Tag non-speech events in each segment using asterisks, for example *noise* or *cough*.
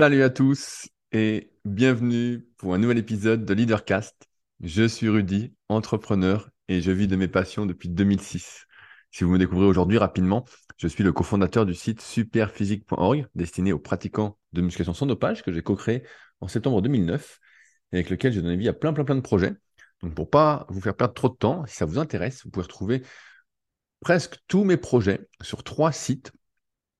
Salut à tous et bienvenue pour un nouvel épisode de Leadercast. Je suis Rudy, entrepreneur et je vis de mes passions depuis 2006. Si vous me découvrez aujourd'hui rapidement, je suis le cofondateur du site superphysique.org destiné aux pratiquants de musculation sans dopage que j'ai co-créé en septembre 2009 et avec lequel j'ai donné vie à plein plein plein de projets. Donc pour pas vous faire perdre trop de temps, si ça vous intéresse, vous pouvez retrouver presque tous mes projets sur trois sites.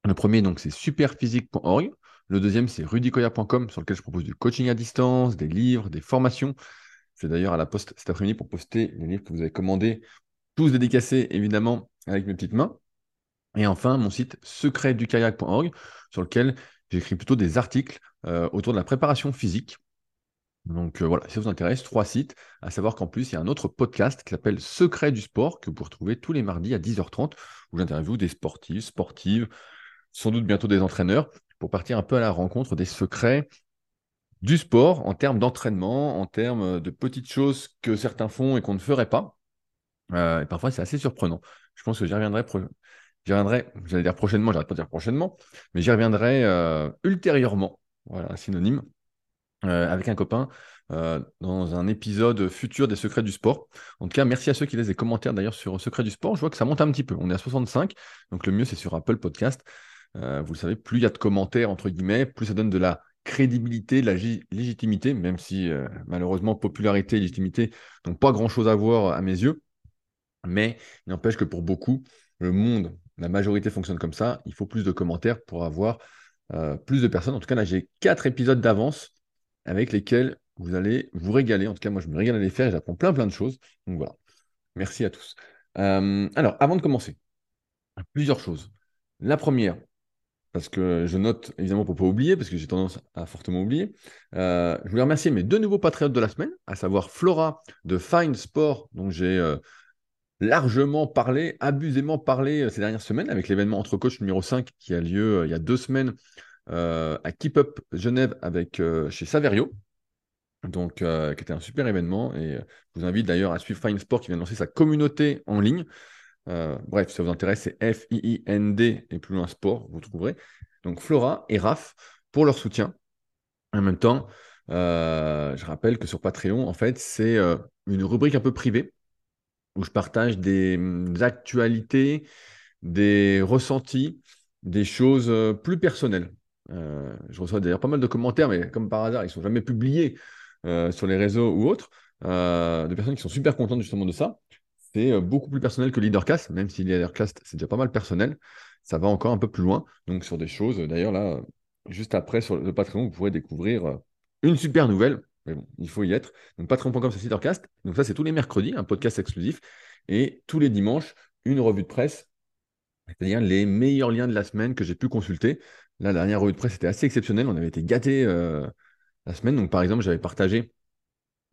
Le premier donc c'est superphysique.org le deuxième, c'est rudicoya.com, sur lequel je propose du coaching à distance, des livres, des formations. Je vais d'ailleurs à la poste cet après-midi pour poster les livres que vous avez commandés, tous dédicacés évidemment avec mes petites mains. Et enfin, mon site secretdukayak.org, sur lequel j'écris plutôt des articles euh, autour de la préparation physique. Donc euh, voilà, si ça vous intéresse, trois sites, à savoir qu'en plus, il y a un autre podcast qui s'appelle Secret du sport, que vous retrouver tous les mardis à 10h30, où j'interviewe des sportifs, sportives, sans doute bientôt des entraîneurs, pour partir un peu à la rencontre des secrets du sport en termes d'entraînement, en termes de petites choses que certains font et qu'on ne ferait pas. Euh, et parfois, c'est assez surprenant. Je pense que j'y reviendrai, reviendrai, j'allais dire prochainement, j'arrête pas de dire prochainement, mais j'y reviendrai euh, ultérieurement, voilà, synonyme, euh, avec un copain dans un épisode futur des secrets du sport. En tout cas, merci à ceux qui laissent des commentaires d'ailleurs sur Secrets du sport. Je vois que ça monte un petit peu. On est à 65, donc le mieux c'est sur Apple Podcast. Euh, vous le savez, plus il y a de commentaires, entre guillemets, plus ça donne de la crédibilité, de la légitimité, même si euh, malheureusement popularité et légitimité n'ont pas grand-chose à voir à mes yeux. Mais il n'empêche que pour beaucoup, le monde, la majorité fonctionne comme ça. Il faut plus de commentaires pour avoir euh, plus de personnes. En tout cas, là, j'ai quatre épisodes d'avance avec lesquels vous allez vous régaler. En tout cas, moi, je me régale à les faire et j'apprends plein, plein de choses. Donc voilà. Merci à tous. alors, avant de commencer, plusieurs choses. La première, parce que je note évidemment pour ne pas oublier, parce que j'ai tendance à fortement oublier. Euh, je voulais remercier mes deux nouveaux patriotes de la semaine, à savoir Flora de Fine Sport, dont j'ai euh, largement parlé, abusément parlé euh, ces dernières semaines, avec l'événement Entre Coach numéro 5 qui a lieu il y a deux semaines à Keep Up Genève avec, chez Saverio. Donc, qui était un super événement. Et je vous invite d'ailleurs à suivre Fine Sport qui vient de lancer sa communauté en ligne. Euh, bref, si ça vous intéresse, c'est F-I-I-N-D et plus loin sport, vous trouverez. Donc Flora et Raph pour leur soutien. En même temps, euh, je rappelle que sur Patreon, en fait, c'est euh, une rubrique un peu privée où je partage des, mm, actualités, des ressentis, des choses plus personnelles. je reçois d'ailleurs pas mal de commentaires, mais comme par hasard, ils ne sont jamais publiés sur les réseaux ou autres, de personnes qui sont super contentes justement de ça c'est euh, beaucoup plus personnel que Leadercast, même si Leadercast, c'est déjà pas mal personnel. Ça va encore un peu plus loin. Donc, sur des choses, d'ailleurs, là, juste après, sur le Patreon, vous pourrez découvrir euh, une super nouvelle. Mais bon, il faut y être. Donc, patreon.com, c'est Leadercast. Donc, ça, c'est tous les mercredis, un podcast exclusif. Et tous les dimanches, une revue de presse, c'est-à-dire les meilleurs liens de la semaine que j'ai pu consulter. la dernière revue de presse était assez exceptionnelle. On avait été gâtés euh, la semaine. Donc, par exemple, j'avais partagé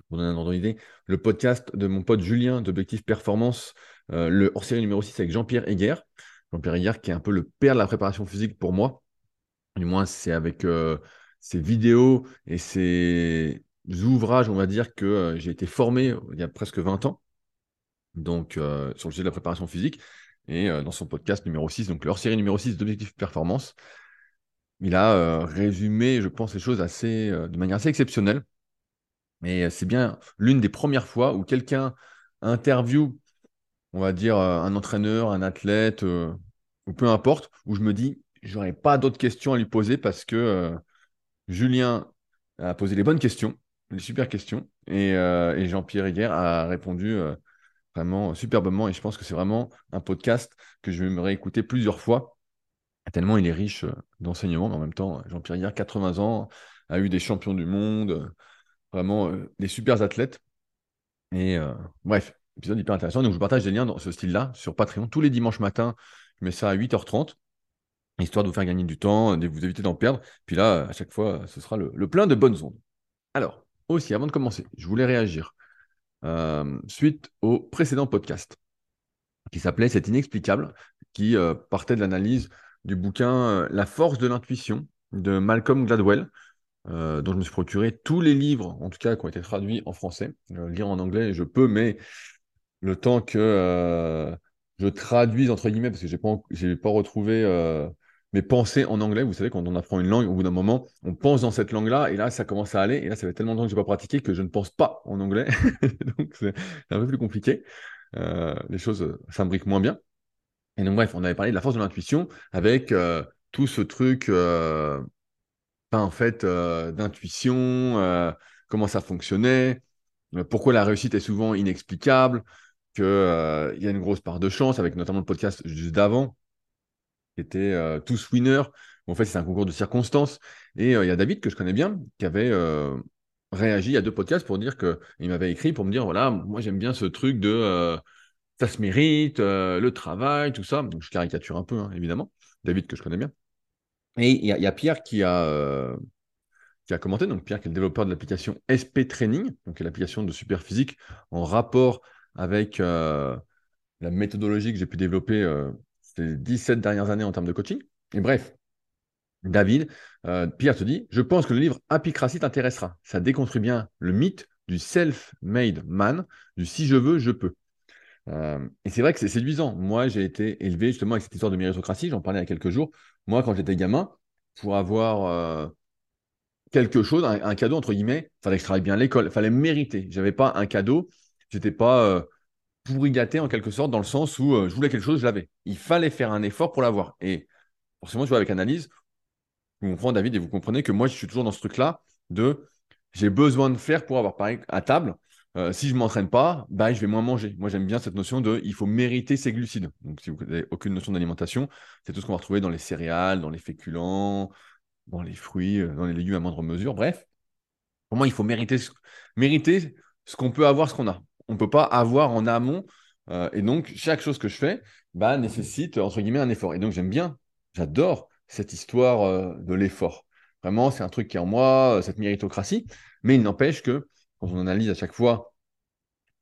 pour donner un ordre d'idée, le podcast de mon pote Julien d'Objectif Performance, euh, le hors-série numéro 6 avec Jean-Pierre Heger. Jean-Pierre Heger qui est un peu le père de la préparation physique pour moi. Du moins, c'est avec euh, ses vidéos et ses ouvrages, on va dire, que euh, j'ai été formé il y a presque 20 ans. Donc, sur le sujet de la préparation physique. Et dans son podcast numéro 6, donc le hors-série numéro 6 d'Objectif Performance, il a résumé, je pense, les choses assez, de manière assez exceptionnelle. Mais c'est bien l'une des premières fois où quelqu'un interview, on va dire, euh, un entraîneur, un athlète, euh, ou peu importe, où je me dis, j'aurais pas d'autres questions à lui poser parce que euh, Julien a posé les bonnes questions, les super questions, et, Jean-Pierre Higuer a répondu vraiment superbement. Et je pense que c'est vraiment un podcast que je vais me réécouter plusieurs fois, tellement il est riche d'enseignements, mais en même temps, Jean-Pierre Higuer, 80 ans, a eu des champions du monde Vraiment euh, des super athlètes. Et euh, bref, épisode hyper intéressant. Donc je vous partage des liens dans ce style-là sur Patreon tous les dimanches matins. Je mets ça à 8h30, histoire de vous faire gagner du temps, de vous éviter d'en perdre. Puis là, à chaque fois, ce sera le, plein de bonnes ondes. Alors, aussi, avant de commencer, je voulais réagir euh, suite au précédent podcast qui s'appelait C'est inexplicable, qui partait de l'analyse du bouquin La force de l'intuition de Malcolm Gladwell. Euh, dont je me suis procuré tous les livres, en tout cas, qui ont été traduits en français. Euh, lire en anglais, je peux, mais le temps que euh, je traduise, entre guillemets, parce que je n'ai pas, pas retrouvé mais penser en anglais. Vous savez, quand on apprend une langue, au bout d'un moment, on pense dans cette langue-là, et là, ça commence à aller. Et là, ça fait tellement longtemps que je n'ai pas pratiqué que je ne pense pas en anglais. *laughs* donc, c'est un peu plus compliqué. Euh, les choses s'imbriquent moins bien. Et donc, bref, on avait parlé de la force de l'intuition avec euh, tout ce truc, euh, ben, en fait, d'intuition, comment ça fonctionnait, pourquoi la réussite est souvent inexplicable, qu'il y a une grosse part de chance, avec notamment le podcast juste d'avant, qui était euh, Tous Winners. En fait, c'est un concours de circonstances. Et euh, il y a David, que je connais bien, qui avait euh, réagi à deux podcasts pour dire que. Il m'avait écrit pour me dire voilà, moi j'aime bien ce truc de ça se mérite, le travail, tout ça. Je caricature un peu, hein, évidemment. David, que je connais bien. Et il y, a Pierre qui a, qui a commenté, donc Pierre qui est le développeur de l'application SP Training, donc l'application de Superphysique en rapport avec la méthodologie que j'ai pu développer ces 17 dernières années en termes de coaching. Et bref, David, euh, Pierre te dit Je pense que le livre Apicratie t'intéressera. Ça déconstruit bien le mythe du self-made man, du si je veux, je peux. Euh, et c'est vrai que c'est séduisant. Moi, j'ai été élevé justement avec cette histoire de méritocratie, j'en parlais il y a quelques jours. Moi, quand j'étais gamin, pour avoir euh, quelque chose, un, cadeau, entre guillemets, il fallait que je travaille bien à l'école, il fallait mériter. Je n'avais pas un cadeau, j'étais pas pourri gâté en quelque sorte, dans le sens où euh, je voulais quelque chose, je l'avais. Il fallait faire un effort pour l'avoir. Et forcément, je vois avec analyse, vous comprenez David, et vous comprenez que moi, je suis toujours dans ce truc-là de j'ai besoin de faire pour avoir. Pareil, à table, euh, si je ne m'entraîne pas, bah, je vais moins manger. Moi, j'aime bien cette notion de il faut mériter ses glucides. Donc, si vous n'avez aucune notion d'alimentation, c'est tout ce qu'on va retrouver dans les céréales, dans les féculents, dans les fruits, euh, dans les légumes à moindre mesure. Bref, pour moi, il faut mériter, mériter ce qu'on peut avoir, ce qu'on a on ne peut pas avoir en amont. Euh, et donc, chaque chose que je fais bah, nécessite, entre guillemets, un effort. Et donc, j'aime bien, j'adore cette histoire de l'effort. Vraiment, c'est un truc qui est en moi, cette méritocratie. Mais il n'empêche que, quand on analyse à chaque fois,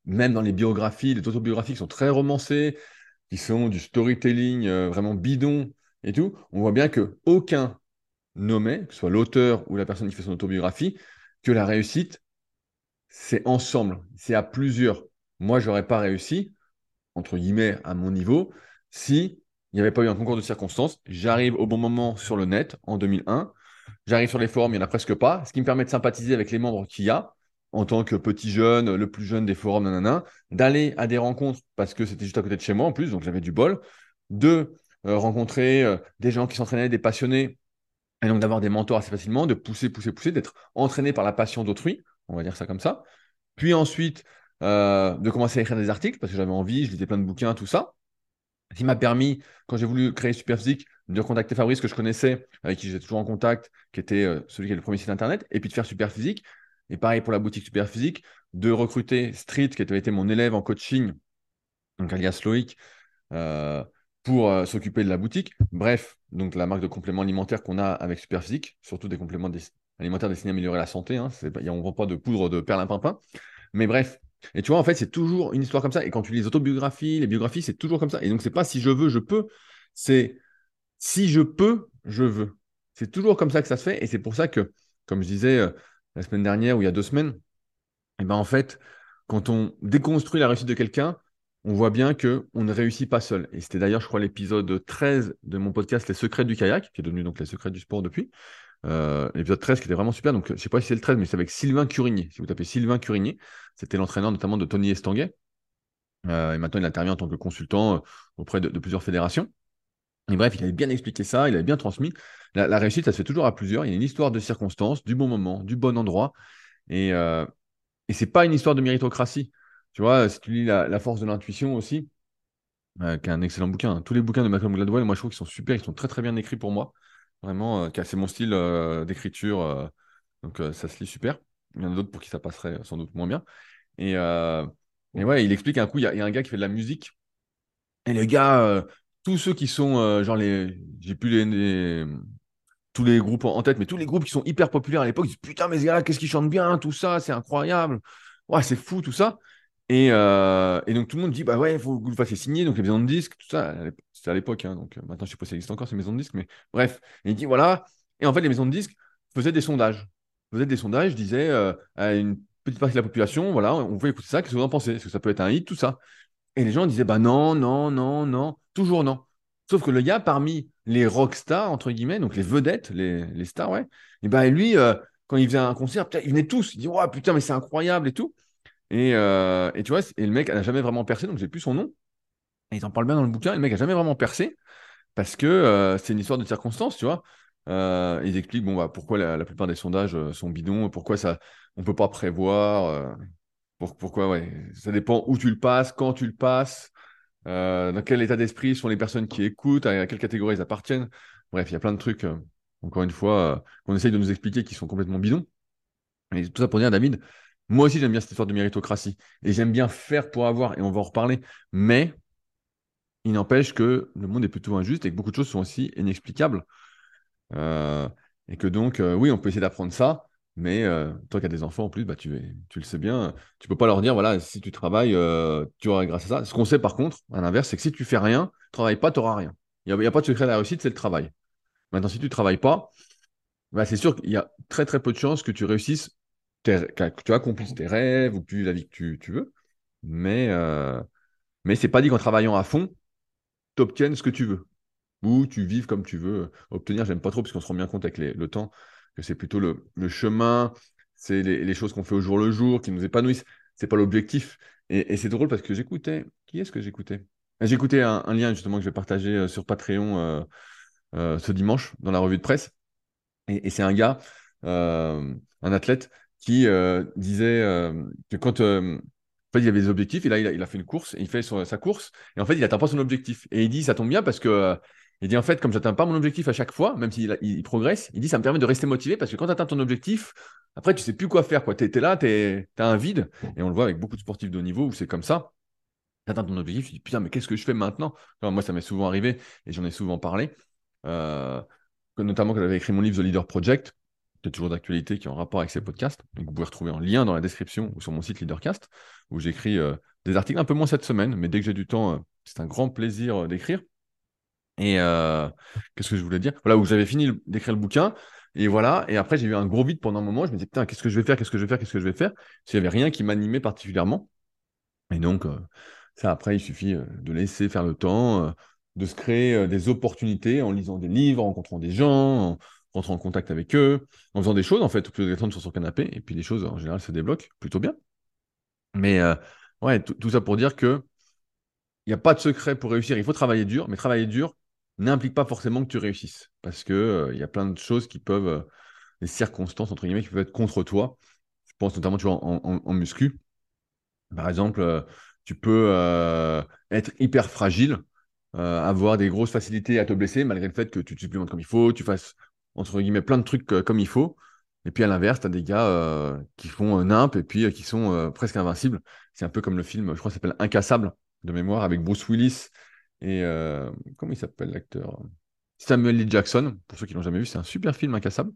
même dans les biographies, les autobiographies qui sont très romancées, qui sont du storytelling vraiment bidon et tout, on voit bien que aucun nommé, que ce soit l'auteur ou la personne qui fait son autobiographie, que la réussite, c'est ensemble, c'est à plusieurs. Moi, je n'aurais pas réussi, entre guillemets, à mon niveau, si n'y avait pas eu un concours de circonstances. J'arrive au bon moment sur le net en 2001. J'arrive sur les forums, il n'y en a presque pas, ce qui me permet de sympathiser avec les membres qu'il y a en tant que petit jeune, le plus jeune des forums, nanana, d'aller à des rencontres parce que c'était juste à côté de chez moi en plus, donc j'avais du bol, de euh, rencontrer euh, des gens qui s'entraînaient, des passionnés, et donc d'avoir des mentors assez facilement, de pousser, pousser, pousser, d'être entraîné par la passion d'autrui on va dire ça comme ça. Puis ensuite, euh, de commencer à écrire des articles parce que j'avais envie, je lisais plein de bouquins, tout ça. Qui m'a permis, quand j'ai voulu créer Superphysique, de contacter Fabrice, que je connaissais, avec qui j'étais toujours en contact, qui était celui qui est le premier site internet, et puis de faire Superphysique. Et pareil pour la boutique Superphysique, de recruter Street, qui avait été mon élève en coaching, donc alias Loïc, euh, pour s'occuper de la boutique. Bref, donc la marque de compléments alimentaires qu'on a avec Superphysique, surtout des compléments alimentaire destiné à améliorer la santé. Hein, on ne vend pas de poudre de perlimpinpin. Mais bref. Et tu vois, en fait, c'est toujours une histoire comme ça. Et quand tu lis les autobiographies, les biographies, c'est toujours comme ça. Et donc, c'est pas si je veux, je peux. C'est si je peux, je veux. C'est toujours comme ça que ça se fait. Et c'est pour ça que, comme je disais euh, la semaine dernière ou il y a deux semaines, et eh ben en fait, quand on déconstruit la réussite de quelqu'un, on voit bien que on ne réussit pas seul. Et c'était d'ailleurs, je crois, l'épisode 13 de mon podcast Les secrets du kayak, qui est devenu donc Les secrets du sport depuis, euh, l'épisode 13 qui était vraiment super. Donc, je ne sais pas si c'est le 13, mais c'est avec Sylvain Curigny. Si vous tapez Sylvain Curigny, c'était l'entraîneur notamment de Tony Estanguet. Euh, et maintenant, il intervient en tant que consultant euh, auprès de, plusieurs fédérations. Et bref, il avait bien expliqué ça, il avait bien transmis. La, réussite, ça se fait toujours à plusieurs. Il y a une histoire de circonstances, du bon moment, du bon endroit. Et, euh, et ce n'est pas une histoire de méritocratie. Tu vois, si tu lis La, force de l'intuition aussi, qui est un excellent bouquin. Hein. Tous les bouquins de Malcolm Gladwell, moi, je trouve qu'ils sont super, ils sont très, très bien écrits pour moi. Vraiment, euh, c'est mon style euh, d'écriture. Euh, donc, ça se lit super. Il y en a d'autres pour qui ça passerait sans doute moins bien. Et, et ouais, il explique un coup, il y, a un gars qui fait de la musique. Et les gars, tous ceux qui sont, genre, les, j'ai plus les, tous les groupes en tête, mais tous les groupes qui sont hyper populaires à l'époque, ils disent Putain, mais ce gars-là, qu'est-ce qu'ils chantent bien, tout ça, c'est incroyable. Ouais, c'est fou, tout ça. Et, et, donc tout le monde dit bah ouais, il faut que vous le fassiez signer, donc les maisons de disques, tout ça à l'époque, hein, donc euh, maintenant je sais pas si ça existe encore ces maisons de disques, mais bref. il dit voilà. Et en fait, les maisons de disques faisaient des sondages. Faisaient des sondages, disaient euh, à une petite partie de la population, voilà, on veut écouter ça, qu'est-ce que vous en pensez? Est-ce que ça peut être un hit, tout ça? Et les gens disaient bah non, non, non, non, toujours non. Sauf que le gars, parmi les rockstars, entre guillemets, donc les vedettes, les, stars, ouais, et ben lui, euh, quand il faisait un concert, ils venaient tous. Il dit, ouais, putain, mais c'est incroyable et tout. Et, euh, et tu vois, et le mec n'a jamais vraiment percé, donc j'ai plus son nom. Et ils en parlent bien dans le bouquin. Et le mec n'a jamais vraiment percé parce que euh, c'est une histoire de circonstances, tu vois. ils expliquent bon, bah, pourquoi la, plupart des sondages sont bidons, pourquoi ça, on peut pas prévoir, pourquoi, ouais, ça dépend où tu le passes, quand tu le passes. Euh, dans quel état d'esprit sont les personnes qui écoutent, à quelle catégorie ils appartiennent. Bref, il y a plein de trucs, euh, encore une fois, euh, qu'on essaye de nous expliquer qui sont complètement bidons. Et tout ça pour dire, David, moi aussi j'aime bien cette histoire de méritocratie. Et j'aime bien faire pour avoir, et on va en reparler. Mais il n'empêche que le monde est plutôt injuste et que beaucoup de choses sont aussi inexplicables. et que donc, oui, on peut essayer d'apprendre ça, mais euh, toi qui as des enfants en plus, bah, tu, le sais bien, tu peux pas leur dire, voilà, si tu travailles, euh, tu auras grâce à ça. Ce qu'on sait par contre, à l'inverse, c'est que si tu fais rien, tu travailles pas, tu n'auras rien. Il n'y a, pas de secret à la réussite, c'est le travail. Maintenant, si tu ne travailles pas, bah, c'est sûr qu'il y a très peu de chances que tu réussisses, que tu accomplisses tes rêves ou que tu la vie que tu, veux. Mais, euh, mais c'est pas dit qu'en travaillant à fond, tu obtiennes ce que tu veux. Ou tu vives comme tu veux. Obtenir, j'aime pas trop, parce qu'on se rend bien compte avec le temps que c'est plutôt le, chemin, c'est les, choses qu'on fait au jour le jour, qui nous épanouissent. C'est pas l'objectif. Et, c'est drôle parce que j'écoutais. Qui est-ce que j'écoutais? Ah, J'écoutais un, lien justement que je vais partager euh, sur Patreon euh, euh, ce dimanche dans la revue de presse. Et, c'est un gars, un athlète, qui disait que quand en fait, il y avait des objectifs, et là, il a, fait une course, et il fait sa course, et en fait, il n'atteint pas son objectif. Et il dit, ça tombe bien parce que il dit en fait, comme j'atteins pas mon objectif à chaque fois, même s'il il progresse, il dit ça me permet de rester motivé parce que quand tu atteins ton objectif, après tu sais plus quoi faire. Tu es, là, tu as un vide. Et on le voit avec beaucoup de sportifs de haut niveau où c'est comme ça. Tu atteins ton objectif, tu dis putain, mais qu'est-ce que je fais maintenant? Moi, ça m'est souvent arrivé et j'en ai souvent parlé. Euh, notamment quand j'avais écrit mon livre The Leader Project, qui est toujours d'actualité, qui est en rapport avec ces podcasts. Donc vous pouvez retrouver un lien dans la description ou sur mon site Leadercast, où j'écris euh, des articles un peu moins cette semaine, mais dès que j'ai du temps, euh, c'est un grand plaisir d'écrire. Et euh, qu'est-ce que je voulais dire? Voilà, où j'avais fini d'écrire le bouquin. Et voilà. Et après, j'ai eu un gros vide pendant un moment. Je me disais, putain, qu'est-ce que je vais faire? Qu'est-ce que je vais faire? Qu'est-ce que je vais faire? S'il n'y avait rien qui m'animait particulièrement. Et donc, euh, ça, après, il suffit euh, de laisser faire le temps, de se créer des opportunités en lisant des livres, en rencontrant des gens, en rentrant en contact avec eux, en faisant des choses, en fait, lieu d'être sur son canapé. Et puis, les choses, en général, se débloquent plutôt bien. Mais ouais, tout ça pour dire que il n'y a pas de secret pour réussir. Il faut travailler dur, mais travailler dur, n'implique pas forcément que tu réussisses. Parce qu'il euh, il y a plein de choses qui peuvent, euh, des circonstances, entre guillemets, qui peuvent être contre toi. Je pense notamment, tu en, muscu. Par exemple, euh, tu peux être hyper fragile, avoir des grosses facilités à te blesser, malgré le fait que tu te supplémentes comme il faut, tu fasses, entre guillemets, plein de trucs comme il faut. Et puis à l'inverse, tu as des gars qui font nimp et puis qui sont presque invincibles. C'est un peu comme le film, je crois, s'appelle Incassable de mémoire avec Bruce Willis et euh, comment il s'appelle l'acteur? Samuel Lee Jackson, pour ceux qui l'ont jamais vu, c'est un super film incassable.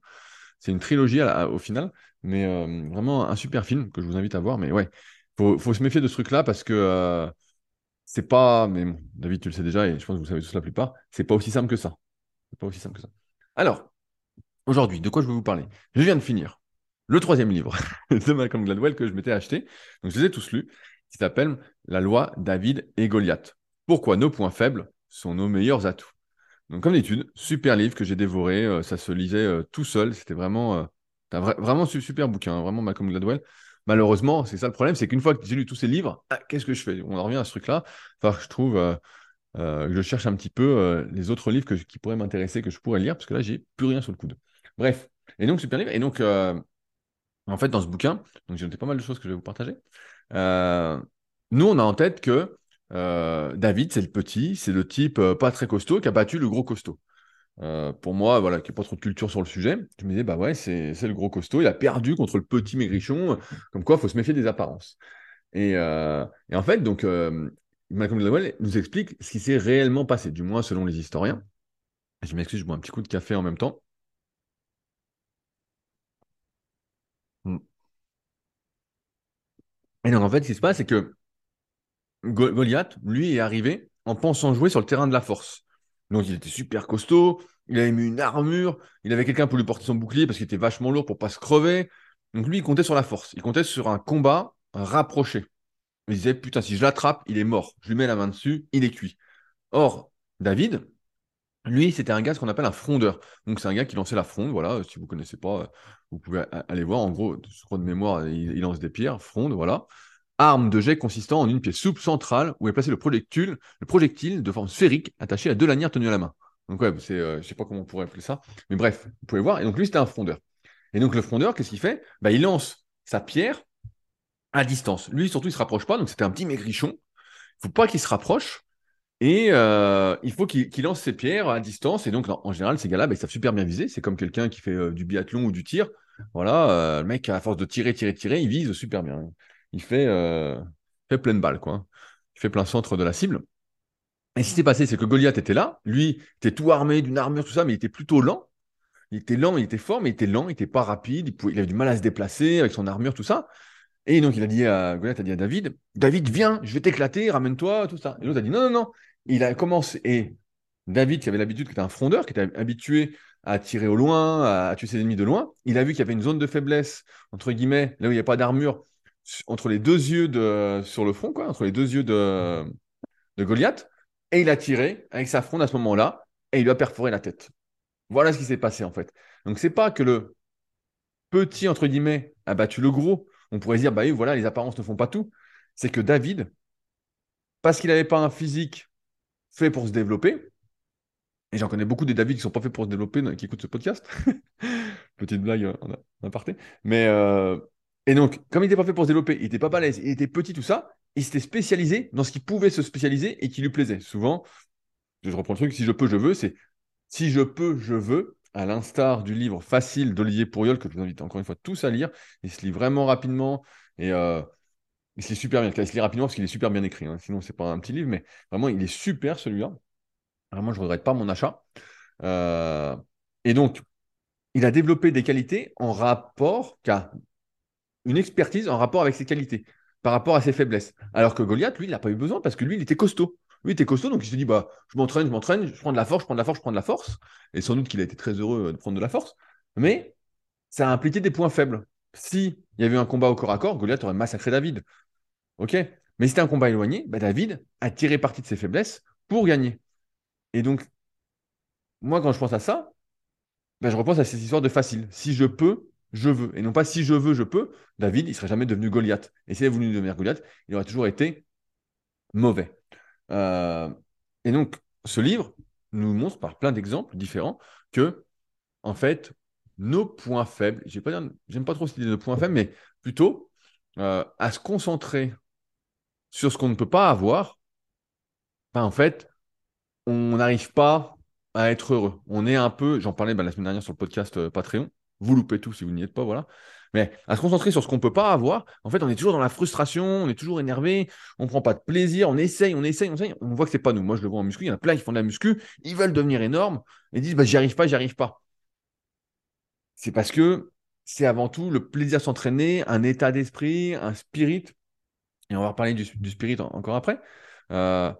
C'est une trilogie au final, mais euh, vraiment un super film que je vous invite à voir. Mais ouais, faut, faut se méfier de ce truc-là parce que euh, c'est pas. Mais bon, David, tu le sais déjà et je pense que vous savez tous la plupart. C'est pas aussi simple que ça. C'est pas aussi simple que ça. Alors, aujourd'hui, de quoi je vais vous parler? Je viens de finir le troisième livre *laughs* de Malcolm Gladwell que je m'étais acheté. Donc, je les ai tous lus. Qui s'appelle La loi David et Goliath pourquoi nos points faibles sont nos meilleurs atouts. Donc, comme d'habitude, super livre que j'ai dévoré. Euh, ça se lisait euh, tout seul. C'était vraiment, euh, un vraiment super bouquin, hein, vraiment Malcolm Gladwell. Malheureusement, c'est ça le problème, c'est qu'une fois que j'ai lu tous ces livres, ah, qu'est-ce que je fais? On en revient à ce truc-là. Enfin, je trouve je cherche un petit peu les autres livres qui pourraient m'intéresser, que je pourrais lire, parce que là, j'ai plus rien sur le coude. Bref. Et donc, super livre. Et donc, en fait, dans ce bouquin, donc j'ai noté pas mal de choses que je vais vous partager. nous, on a en tête que euh, David, c'est le petit, c'est le type euh, pas très costaud qui a battu le gros costaud. Euh, pour moi, voilà, qui n'a pas trop de culture sur le sujet, je me disais, bah ouais, c'est le gros costaud, il a perdu contre le petit maigrichon, comme quoi il faut se méfier des apparences. Et, en fait, donc, Malcolm Gladwell nous explique ce qui s'est réellement passé, du moins selon les historiens. Je m'excuse, je bois un petit coup de café en même temps. Hmm. Et donc, en fait, ce qui se passe, c'est que Goliath, lui, est arrivé en pensant jouer sur le terrain de la force. Donc il était super costaud, il avait mis une armure, il avait quelqu'un pour lui porter son bouclier parce qu'il était vachement lourd pour pas se crever. Donc lui, il comptait sur la force, il comptait sur un combat rapproché. Il disait, putain, si je l'attrape, il est mort. Je lui mets la main dessus, il est cuit. Or, David, Lui, c'était un gars, ce qu'on appelle un frondeur. Donc, c'est un gars qui lançait la fronde. Voilà, si vous ne connaissez pas, vous pouvez aller voir. En gros, je crois de mémoire, il, lance des pierres, fronde, voilà. Arme de jet consistant en une pièce souple centrale où est placé le projectile, le projectile de forme sphérique attaché à deux lanières tenues à la main. Donc, ouais, c'est, euh, je sais pas comment on pourrait appeler ça. Mais bref, vous pouvez voir. Et donc, lui, c'était un frondeur. Et donc, le frondeur, qu'est-ce qu'il fait? Bah, Il lance sa pierre à distance. Lui, surtout, il se rapproche pas. Donc, c'était un petit maigrichon. Il faut pas qu'il se rapproche. Et euh, il faut qu'il lance ses pierres à distance. Et donc, en général, ces gars-là, bah, ils savent super bien viser. C'est comme quelqu'un qui fait euh, du biathlon ou du tir. Voilà, le mec, à force de tirer, tirer, tirer, il vise super bien. Il fait, fait pleine balle, quoi. Il fait plein centre de la cible. Et ce qui s'est passé, c'est que Goliath était là. Lui, était tout armé d'une armure, tout ça, mais il était plutôt lent. Il était lent, il était fort, mais il était lent, il était pas rapide. Il avait du mal à se déplacer avec son armure, tout ça. Et donc, il a dit à Goliath a dit à David David, viens, je vais t'éclater, ramène-toi, tout ça. Et l'autre a dit non, non, non, il a commencé, et David, qui avait l'habitude, qui était un frondeur, qui était habitué à tirer au loin, à, tuer ses ennemis de loin, il a vu qu'il y avait une zone de faiblesse, entre guillemets, là où il n'y a pas d'armure, entre les deux yeux de, sur le front, quoi, entre les deux yeux de, de Goliath, et il a tiré avec sa fronde à ce moment-là, et il lui a perforé la tête. Voilà ce qui s'est passé, en fait. Donc, c'est pas que le petit, entre guillemets, a battu le gros. On pourrait dire, bah oui, voilà, les apparences ne font pas tout. C'est que David, parce qu'il n'avait pas un physique fait pour se développer. Et j'en connais beaucoup des David qui sont pas faits pour se développer, qui écoutent ce podcast. *laughs* Petite blague euh, en aparté. Mais euh, et donc, comme il n'était pas fait pour se développer, il n'était pas balèze, il était petit, tout ça, il s'était spécialisé dans ce qui pouvait se spécialiser et qui lui plaisait. Souvent, je reprends le truc, si je peux, je veux, c'est si je peux, je veux, à l'instar du livre Facile d'Olivier Pourriol, que je vous invite encore une fois tous à lire. Il se lit vraiment rapidement et euh, il se lit super bien. Il se lit rapidement parce qu'il est super bien écrit. Hein. Sinon, c'est pas un petit livre, mais vraiment, il est super celui-là. Vraiment, je ne regrette pas mon achat. Euh, et donc, il a développé des qualités en rapport, car une expertise en rapport avec ses qualités, par rapport à ses faiblesses. Alors que Goliath, lui, il n'a pas eu besoin parce que lui, il était costaud. Lui, il était costaud, donc il se dit, bah, je m'entraîne, je m'entraîne, je prends de la force, je prends de la force, je prends de la force. Et sans doute qu'il a été très heureux de prendre de la force. Mais ça a impliqué des points faibles. Si il y avait eu un combat au corps à corps, Goliath aurait massacré David. Ok? Mais c'était un combat éloigné, bah, David a tiré parti de ses faiblesses pour gagner. Et donc, moi, quand je pense à ça, bah, je repense à ces histoires de facile. Si je peux, je veux. Et non pas si je veux, je peux. David, il serait jamais devenu Goliath. Et s'il avait voulu devenir Goliath, il aurait toujours été mauvais. Euh, et donc, ce livre nous montre par plein d'exemples différents que, en fait, nos points faibles, j'aime pas, pas trop cette idée de points faibles, mais plutôt euh, à se concentrer sur ce qu'on ne peut pas avoir, ben, en fait, on n'arrive pas à être heureux. On est un peu, j'en parlais ben, la semaine dernière sur le podcast euh, Patreon, vous loupez tout si vous n'y êtes pas, voilà. Mais à se concentrer sur ce qu'on ne peut pas avoir, en fait, on est toujours dans la frustration, on est toujours énervé, on ne prend pas de plaisir, on essaye, on essaye, on essaye, on voit que c'est pas nous. Moi, je le vois en muscu, il y en a plein qui font de la muscu, ils veulent devenir énormes et disent bah, j'y arrive pas, j'y arrive pas. C'est parce que c'est avant tout le plaisir s'entraîner, un état d'esprit, un spirit. Et on va reparler du, spirit encore après. Euh,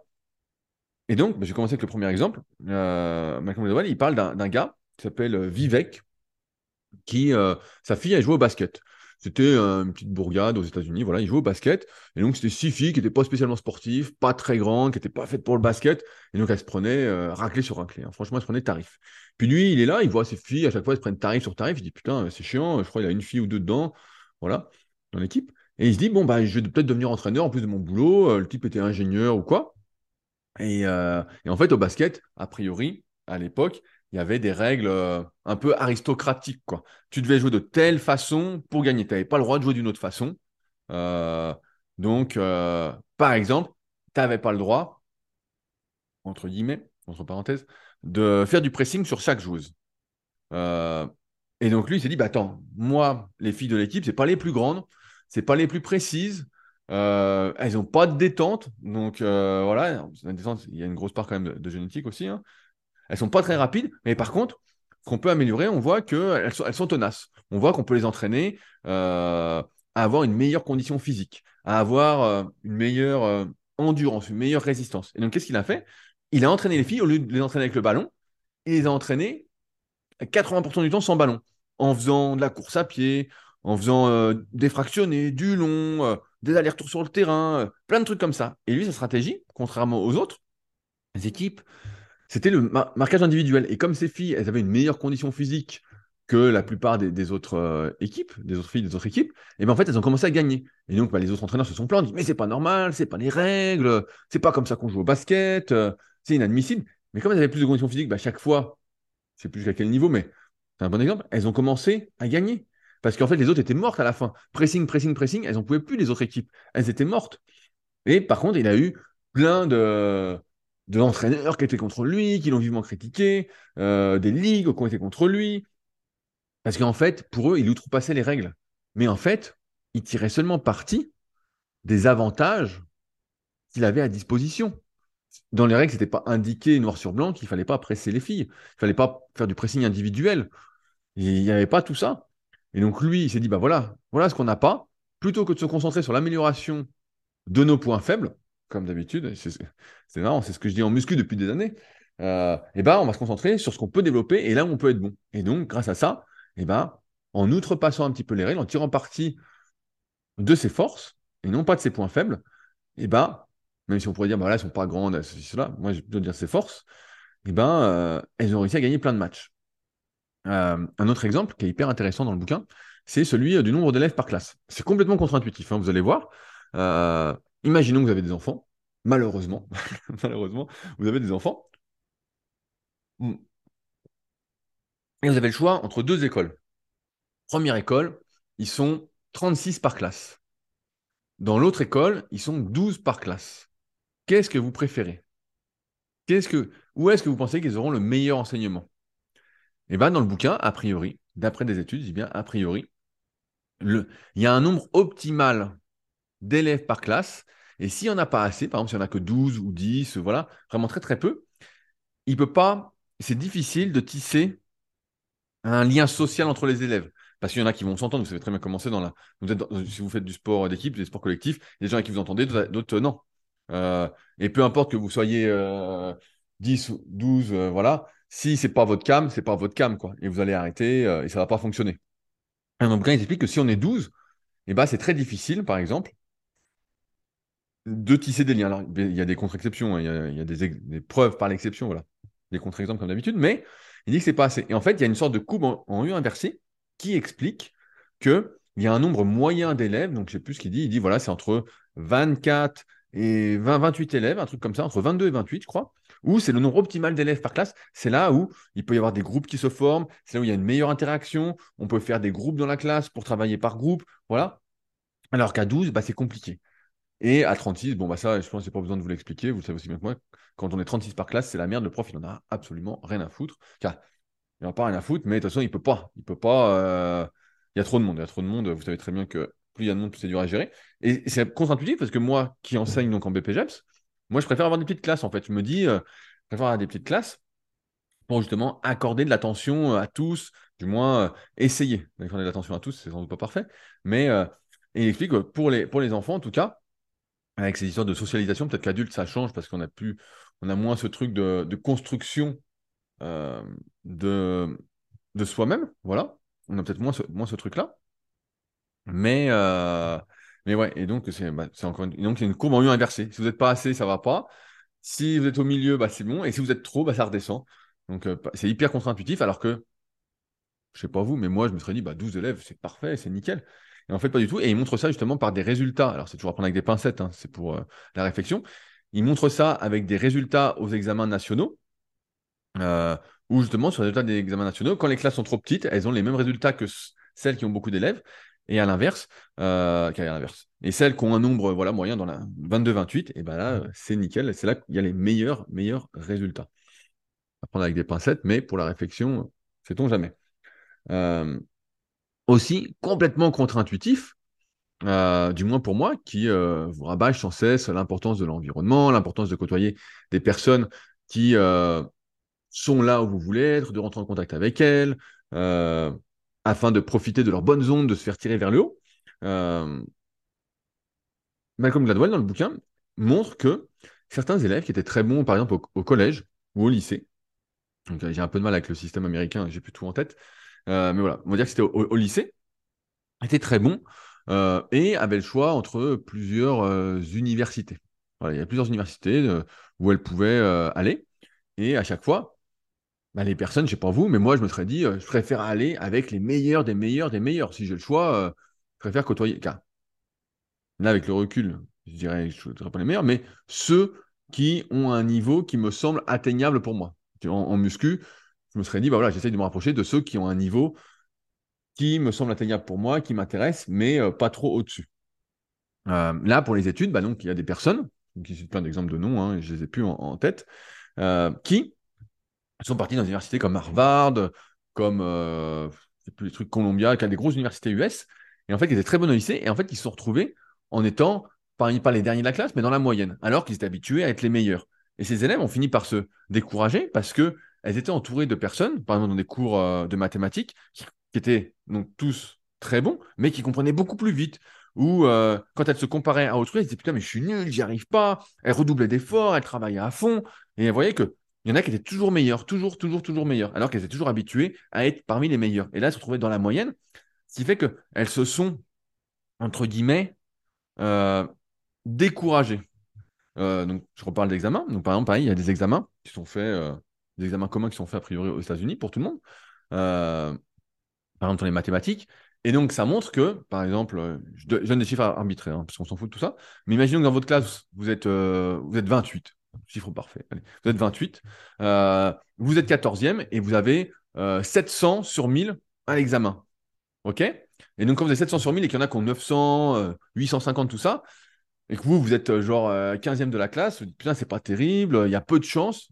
et donc, bah, je vais commencer avec le premier exemple. Euh, Malcolm il parle d'un gars qui s'appelle euh, Vivek, qui, euh, sa fille, a joué au basket. C'était une petite bourgade aux États-Unis, voilà, il jouait au basket. Et donc, c'était six filles qui n'étaient pas spécialement sportives, pas très grandes, qui n'étaient pas faites pour le basket. Et donc, elles se prenaient euh, sur raclée. Hein. Franchement, elles se prenaient tarif. Puis lui, il est là, il voit ses filles, à chaque fois, elles se prennent tarif sur tarif. Il dit, putain, c'est chiant, je crois qu'il a une fille ou deux dedans, voilà, dans l'équipe. Et il se dit, bon, bah, je vais peut-être devenir entraîneur en plus de mon boulot. Euh, le type était ingénieur ou quoi. Et en fait, au basket, a priori, à l'époque, il y avait des règles euh, un peu aristocratiques. Tu devais jouer de telle façon pour gagner. Tu n'avais pas le droit de jouer d'une autre façon. Euh, donc, euh, par exemple, tu n'avais pas le droit, entre guillemets, entre parenthèses, de faire du pressing sur chaque joueuse. et donc, lui, il s'est dit, bah, attends, moi, les filles de l'équipe, ce pas les plus grandes, c'est pas les plus précises. elles n'ont pas de détente. Donc, voilà, il y a une grosse part quand même de, génétique aussi. Hein. Elles sont pas très rapides, mais par contre, qu'on peut améliorer, on voit qu'elles sont, tenaces. On voit qu'on peut les entraîner euh, à avoir une meilleure condition physique, à avoir euh, une meilleure euh, endurance, une meilleure résistance. Et donc, qu'est-ce qu'il a fait? Il a entraîné les filles, au lieu de les entraîner avec le ballon, il les a entraînées 80% du temps sans ballon, en faisant de la course à pied, en faisant des fractionnés, du long, des allers-retours sur le terrain, plein de trucs comme ça. Et lui, sa stratégie, contrairement aux autres équipes, c'était le marquage individuel. Et comme ces filles, elles avaient une meilleure condition physique que la plupart des, autres euh, équipes, des autres filles des autres équipes, et bien en fait, elles ont commencé à gagner. Et donc, bah, les autres entraîneurs se sont plaints, disent, mais c'est pas normal, c'est pas les règles, c'est pas comme ça qu'on joue au basket, euh, c'est inadmissible. Mais comme elles avaient plus de conditions physiques, bah, chaque fois, je sais plus jusqu'à quel niveau, mais c'est un bon exemple, elles ont commencé à gagner. Parce qu'en fait, les autres étaient mortes à la fin. Pressing, pressing, pressing, elles n'en pouvaient plus, les autres équipes. Elles étaient mortes. Et par contre, il a eu plein de, de qui étaient contre lui, qui l'ont vivement critiqué, euh, des ligues qui ont été contre lui, parce qu'en fait, pour eux, il outrepassait les règles. Mais en fait, il tirait seulement parti des avantages qu'il avait à disposition. Dans les règles, ce n'était pas indiqué noir sur blanc qu'il ne fallait pas presser les filles. Il ne fallait pas faire du pressing individuel. Il n'y avait pas tout ça. Et donc lui, il s'est dit, bah voilà, voilà ce qu'on n'a pas. Plutôt que de se concentrer sur l'amélioration de nos points faibles, comme d'habitude, c'est marrant, c'est ce que je dis en muscu depuis des années, euh, et ben on va se concentrer sur ce qu'on peut développer et là où on peut être bon. Et donc, grâce à ça, et eh ben, en outrepassant un petit peu les règles, en tirant parti de ses forces et non pas de ses points faibles, et eh ben, même si on pourrait dire, bah là, sont pas grandes, cela, moi, je dois dire ses forces, et eh ben, euh, elles ont réussi à gagner plein de matchs. Euh, un autre exemple qui est hyper intéressant dans le bouquin, c'est celui du nombre d'élèves par classe. C'est complètement contre-intuitif, hein, vous allez voir. Imaginons que vous avez des enfants, malheureusement, *laughs* malheureusement, vous avez des enfants. Hmm. Et vous avez le choix entre deux écoles. Première école, ils sont 36 par classe. Dans l'autre école, ils sont 12 par classe. Qu'est-ce que vous préférez? Qu'est-ce que, Où est-ce que vous pensez qu'ils auront le meilleur enseignement? Eh bien, dans le bouquin, a priori, d'après des études, je bien a priori, il y a un nombre optimal d'élèves par classe. Et s'il n'y en a pas assez, par exemple, s'il n'y en a que 12 ou 10, voilà, vraiment très très peu, il peut pas, c'est difficile de tisser un lien social entre les élèves. Parce qu'il y en a qui vont s'entendre, vous savez très bien comment c'est dans la. Si vous faites du sport d'équipe, des sports collectifs, il des gens avec qui vous entendez, d'autres non. Euh, et peu importe que vous soyez 10 ou 12, voilà, si c'est pas votre cam, c'est pas votre cam, quoi. Et vous allez arrêter euh, et ça va pas fonctionner. Et le bouquin, il explique que si on est 12, et eh ben, c'est très difficile, par exemple, de tisser des liens. Il y a des contre-exceptions, hein, il y a, des, preuves par l'exception, voilà. Des contre-exemples comme d'habitude, mais il dit que c'est pas assez. Et en fait, il y a une sorte de courbe en, U inversé qui explique qu'il y a un nombre moyen d'élèves, donc je sais plus ce qu'il dit, il dit voilà, c'est entre 24 et 20, 28 élèves, un truc comme ça, entre 22 et 28, je crois, où c'est le nombre optimal d'élèves par classe. C'est là où il peut y avoir des groupes qui se forment, c'est là où il y a une meilleure interaction, on peut faire des groupes dans la classe pour travailler par groupe, voilà. Alors qu'à 12, bah, c'est compliqué. Et à 36, bon, bah ça, je pense que pas besoin de vous l'expliquer, vous le savez aussi bien que moi, quand on est 36 par classe, c'est la merde, le prof, il en a absolument rien à foutre. Il n'en a pas rien à foutre, mais de toute façon, il peut pas. Il peut pas. Euh, il y a trop de monde, il y a trop de monde, vous savez très bien que plus il y a de monde, plus c'est dur à gérer. Et c'est contre-intuitif parce que moi, qui enseigne donc en BPGEPS, moi, je préfère avoir des petites classes, en fait. Je me dis, euh, je préfère avoir des petites classes pour justement accorder de l'attention à tous, du moins euh, essayer d'accorder de l'attention à tous, c'est sans doute pas parfait, mais il explique que pour les, pour les enfants, en tout cas, avec ces histoires de socialisation. Peut-être qu'adulte, ça change parce qu'on a plus, on a moins ce truc de, construction euh, de, soi-même. Voilà. On a peut-être moins ce, moins ce truc-là. Mais, euh, mais ouais, et donc c'est bah, encore une, donc, une courbe en U inversée. Si vous n'êtes pas assez, ça va pas. Si vous êtes au milieu, bah, c'est bon. Et si vous êtes trop, bah, ça redescend. Donc euh, c'est hyper contre-intuitif, alors que, je sais pas vous, mais moi, je me serais dit, bah, 12 élèves, c'est parfait, c'est nickel. Et en fait, pas du tout. Et il montre ça justement par des résultats. Alors, c'est toujours à prendre avec des pincettes, hein, c'est pour euh, la réflexion. Il montre ça avec des résultats aux examens nationaux, euh, ou justement sur les résultats des examens nationaux, quand les classes sont trop petites, elles ont les mêmes résultats que celles qui ont beaucoup d'élèves, et à l'inverse, euh, l'inverse. Et celles qui ont un nombre voilà, moyen dans la 22-28, et ben là, c'est nickel, c'est là qu'il y a les meilleurs, meilleurs résultats. À prendre avec des pincettes, mais pour la réflexion, sait-on jamais. Euh, aussi complètement contre-intuitif, euh, du moins pour moi, qui euh, vous rabâche sans cesse l'importance de l'environnement, l'importance de côtoyer des personnes qui euh, sont là où vous voulez être, de rentrer en contact avec elles, afin de profiter de leurs bonnes ondes, de se faire tirer vers le haut. Malcolm Gladwell, dans le bouquin, montre que certains élèves qui étaient très bons, par exemple, au, collège ou au lycée, donc j'ai un peu de mal avec le système américain, j'ai plus tout en tête, mais voilà, on va dire que c'était au, lycée, était très bon euh, et avait le choix entre plusieurs euh, universités. Il y a plusieurs universités où elle pouvait aller. Et à chaque fois, bah, les personnes, je sais pas vous, mais moi, je me serais dit, euh, je préfère aller avec les meilleurs des meilleurs des meilleurs. Si j'ai le choix, euh, je préfère côtoyer. Car là, avec le recul, je dirais, je ne pas les meilleurs, mais ceux qui ont un niveau qui me semble atteignable pour moi. En, muscu, je me serais dit, bah voilà, j'essaie de me rapprocher de ceux qui ont un niveau qui me semble atteignable pour moi, qui m'intéresse, mais euh, pas trop au-dessus. là, pour les études, bah, donc, il y a des personnes, qui sont plein d'exemples de noms, hein, je les ai plus en, tête, qui sont partis dans des universités comme Harvard, comme euh, les trucs Columbia, qui a des grosses universités US. Et en fait, ils étaient très bons au lycée. Et en fait, ils se sont retrouvés en étant parmi pas les derniers de la classe, mais dans la moyenne, alors qu'ils étaient habitués à être les meilleurs. Et ces élèves ont fini par se décourager parce que elles étaient entourées de personnes, par exemple dans des cours euh, de mathématiques, qui, étaient donc tous très bons, mais qui comprenaient beaucoup plus vite. Ou euh, quand elles se comparaient à autrui, elles disaient putain mais je suis nul, j'y arrive pas. Elles redoublaient d'efforts, elles travaillaient à fond. Et elles voyaient que il y en a qui étaient toujours meilleurs, toujours, toujours, toujours meilleurs, alors qu'elles étaient toujours habituées à être parmi les meilleurs. Et là, elles se retrouvaient dans la moyenne, ce qui fait qu'elles se sont, entre guillemets, euh, découragées. Donc, je reparle d'examens. Donc, par exemple, il y a des examens qui sont faits, des examens communs qui sont faits a priori aux États-Unis pour tout le monde. par exemple, dans les mathématiques. Et donc, ça montre que, par exemple, je donne des chiffres arbitraires, hein, parce qu'on s'en fout de tout ça, mais imaginons que dans votre classe, vous êtes, vous êtes 28. Chiffre parfait. Vous êtes 28. Euh, vous êtes 14e et vous avez 700 euh, sur 1000 à l'examen. OK? Et donc, quand vous avez 700 sur 1000 et qu'il y en a qui ont 900, 850, euh, tout ça, et que vous, vous êtes genre 15e de la classe, vous dites, putain, c'est pas terrible, il y a peu de chances,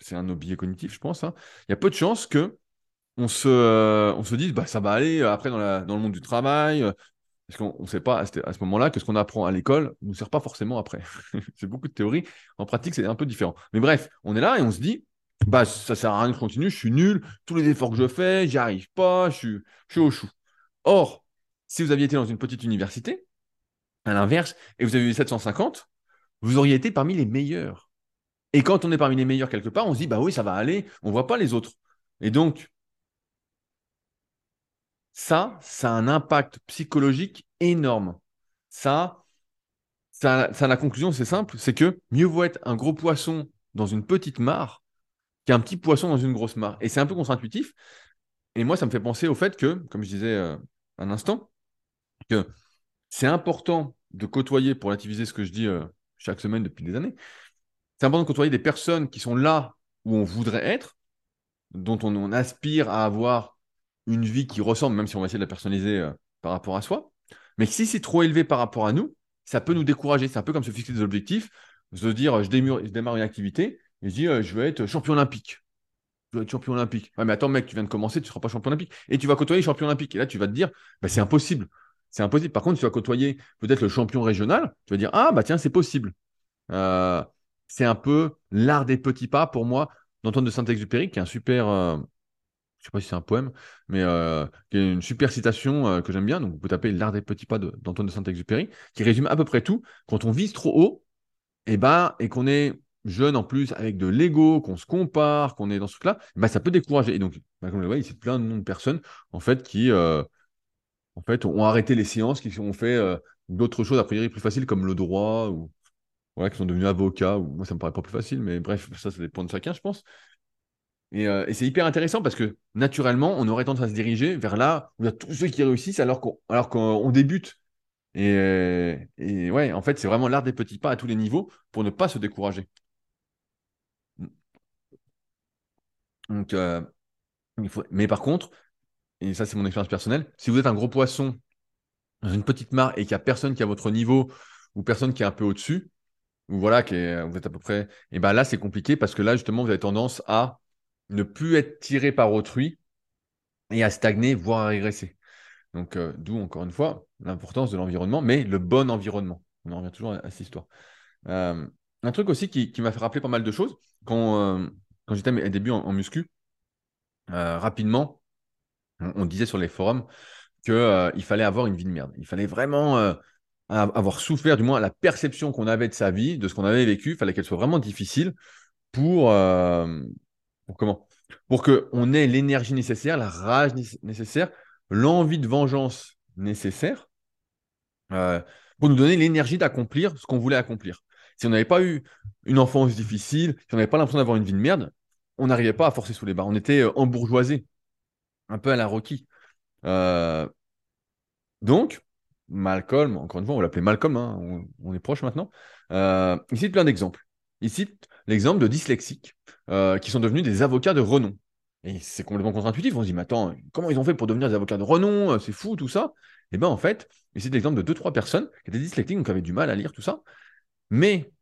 c'est un biais cognitif, je pense, hein, il y a peu de chances que on se, on se dise, bah, ça va aller après dans, la, dans le monde du travail, parce qu'on ne sait pas à ce moment-là que ce qu'on apprend à l'école ne nous sert pas forcément après. *laughs* c'est beaucoup de théorie. En pratique, c'est un peu différent. Mais bref, on est là et on se dit, bah, ça sert à rien de continuer, je suis nul, tous les efforts que je fais, j'y arrive pas, je suis, je suis au chou. Or, si vous aviez été dans une petite université, à l'inverse, et vous avez eu 750, vous auriez été parmi les meilleurs. Et quand on est parmi les meilleurs quelque part, on se dit, bah oui, ça va aller, on ne voit pas les autres. Et donc, ça, ça a un impact psychologique énorme. Ça, ça, la conclusion, c'est simple, c'est que mieux vaut être un gros poisson dans une petite mare qu'un petit poisson dans une grosse mare. Et c'est un peu contre-intuitif. Et moi, ça me fait penser au fait que, comme je disais euh, un instant, que c'est important de côtoyer, pour relativiser ce que je dis euh, chaque semaine depuis des années, c'est important de côtoyer des personnes qui sont là où on voudrait être, dont on aspire à avoir une vie qui ressemble, même si on va essayer de la personnaliser euh, par rapport à soi. Mais si c'est trop élevé par rapport à nous, ça peut nous décourager. C'est un peu comme se fixer des objectifs, se dire je, je démarre une activité et je dis euh, je veux être champion olympique. Je veux être champion olympique. Mais attends, mec, tu viens de commencer, tu ne seras pas champion olympique. Et tu vas côtoyer champion olympique. Et là, tu vas te dire bah, c'est impossible. C'est impossible. Par contre, tu vas côtoyer peut-être le champion régional, tu vas dire ah, bah tiens, c'est possible. Euh, c'est un peu l'art des petits pas pour moi d'Antoine de Saint-Exupéry, qui est un super, je sais pas si c'est un poème, mais euh, qui est une super citation euh, que j'aime bien. Donc, vous pouvez taper L'art des petits pas d'Antoine de, Saint-Exupéry, qui résume à peu près tout. Quand on vise trop haut, et, eh ben, et qu'on est jeune en plus, avec de l'ego, qu'on se compare, qu'on est dans ce truc-là, eh ben, ça peut décourager. Et donc, bah, comme je le vois, il y a plein de personnes en fait, qui euh, en fait, ont arrêté les séances, qui ont fait d'autres choses a priori plus faciles, comme le droit, ou voilà, qui sont devenus avocats. Ou... Moi, ça me paraît pas plus facile, mais bref, ça, ça dépend de chacun, je pense. Euh, et, c'est hyper intéressant parce que naturellement, on aurait tendance à se diriger vers là où il y a tous ceux qui réussissent alors qu'on alors qu'on débute. Et, et, ouais, en fait, c'est vraiment l'art des petits pas à tous les niveaux pour ne pas se décourager. Donc, euh. Mais par contre, et ça c'est mon expérience personnelle, si vous êtes un gros poisson dans une petite mare et qu'il n'y a personne qui est à votre niveau ou personne qui est un peu au-dessus, voilà, vous êtes à peu près, et ben là c'est compliqué parce que là justement vous avez tendance à ne plus être tiré par autrui et à stagner, voire à régresser. Donc, euh, d'où encore une fois l'importance de l'environnement, mais le bon environnement. On en revient toujours à, cette histoire. Euh, un truc aussi qui, m'a fait rappeler pas mal de choses, quand, euh, j'étais à mes débuts en, muscu, rapidement, on, disait sur les forums qu'il fallait avoir une vie de merde. Il fallait vraiment avoir souffert, du moins la perception qu'on avait de sa vie, de ce qu'on avait vécu, il fallait qu'elle soit vraiment difficile pour, pour comment? Pour qu'on ait l'énergie nécessaire, la rage nécessaire, l'envie de vengeance nécessaire, euh, pour nous donner l'énergie d'accomplir ce qu'on voulait accomplir. Si on n'avait pas eu une enfance difficile, si on n'avait pas l'impression d'avoir une vie de merde, on n'arrivait pas à forcer sous les barres. On était euh, embourgeoisé, un peu à la Rocky. Euh, donc, Malcolm, encore une fois, on l'appelait Malcolm, hein, on, est proche maintenant. Euh, il cite plein d'exemples. Il cite l'exemple de dyslexiques qui sont devenus des avocats de renom. Et c'est complètement contre-intuitif. On se dit, mais attends, comment ils ont fait pour devenir des avocats de renom C'est fou, tout ça. Et bien, en fait, il cite l'exemple de deux, trois personnes qui étaient dyslexiques, donc qui avaient du mal à lire, tout ça. Mais,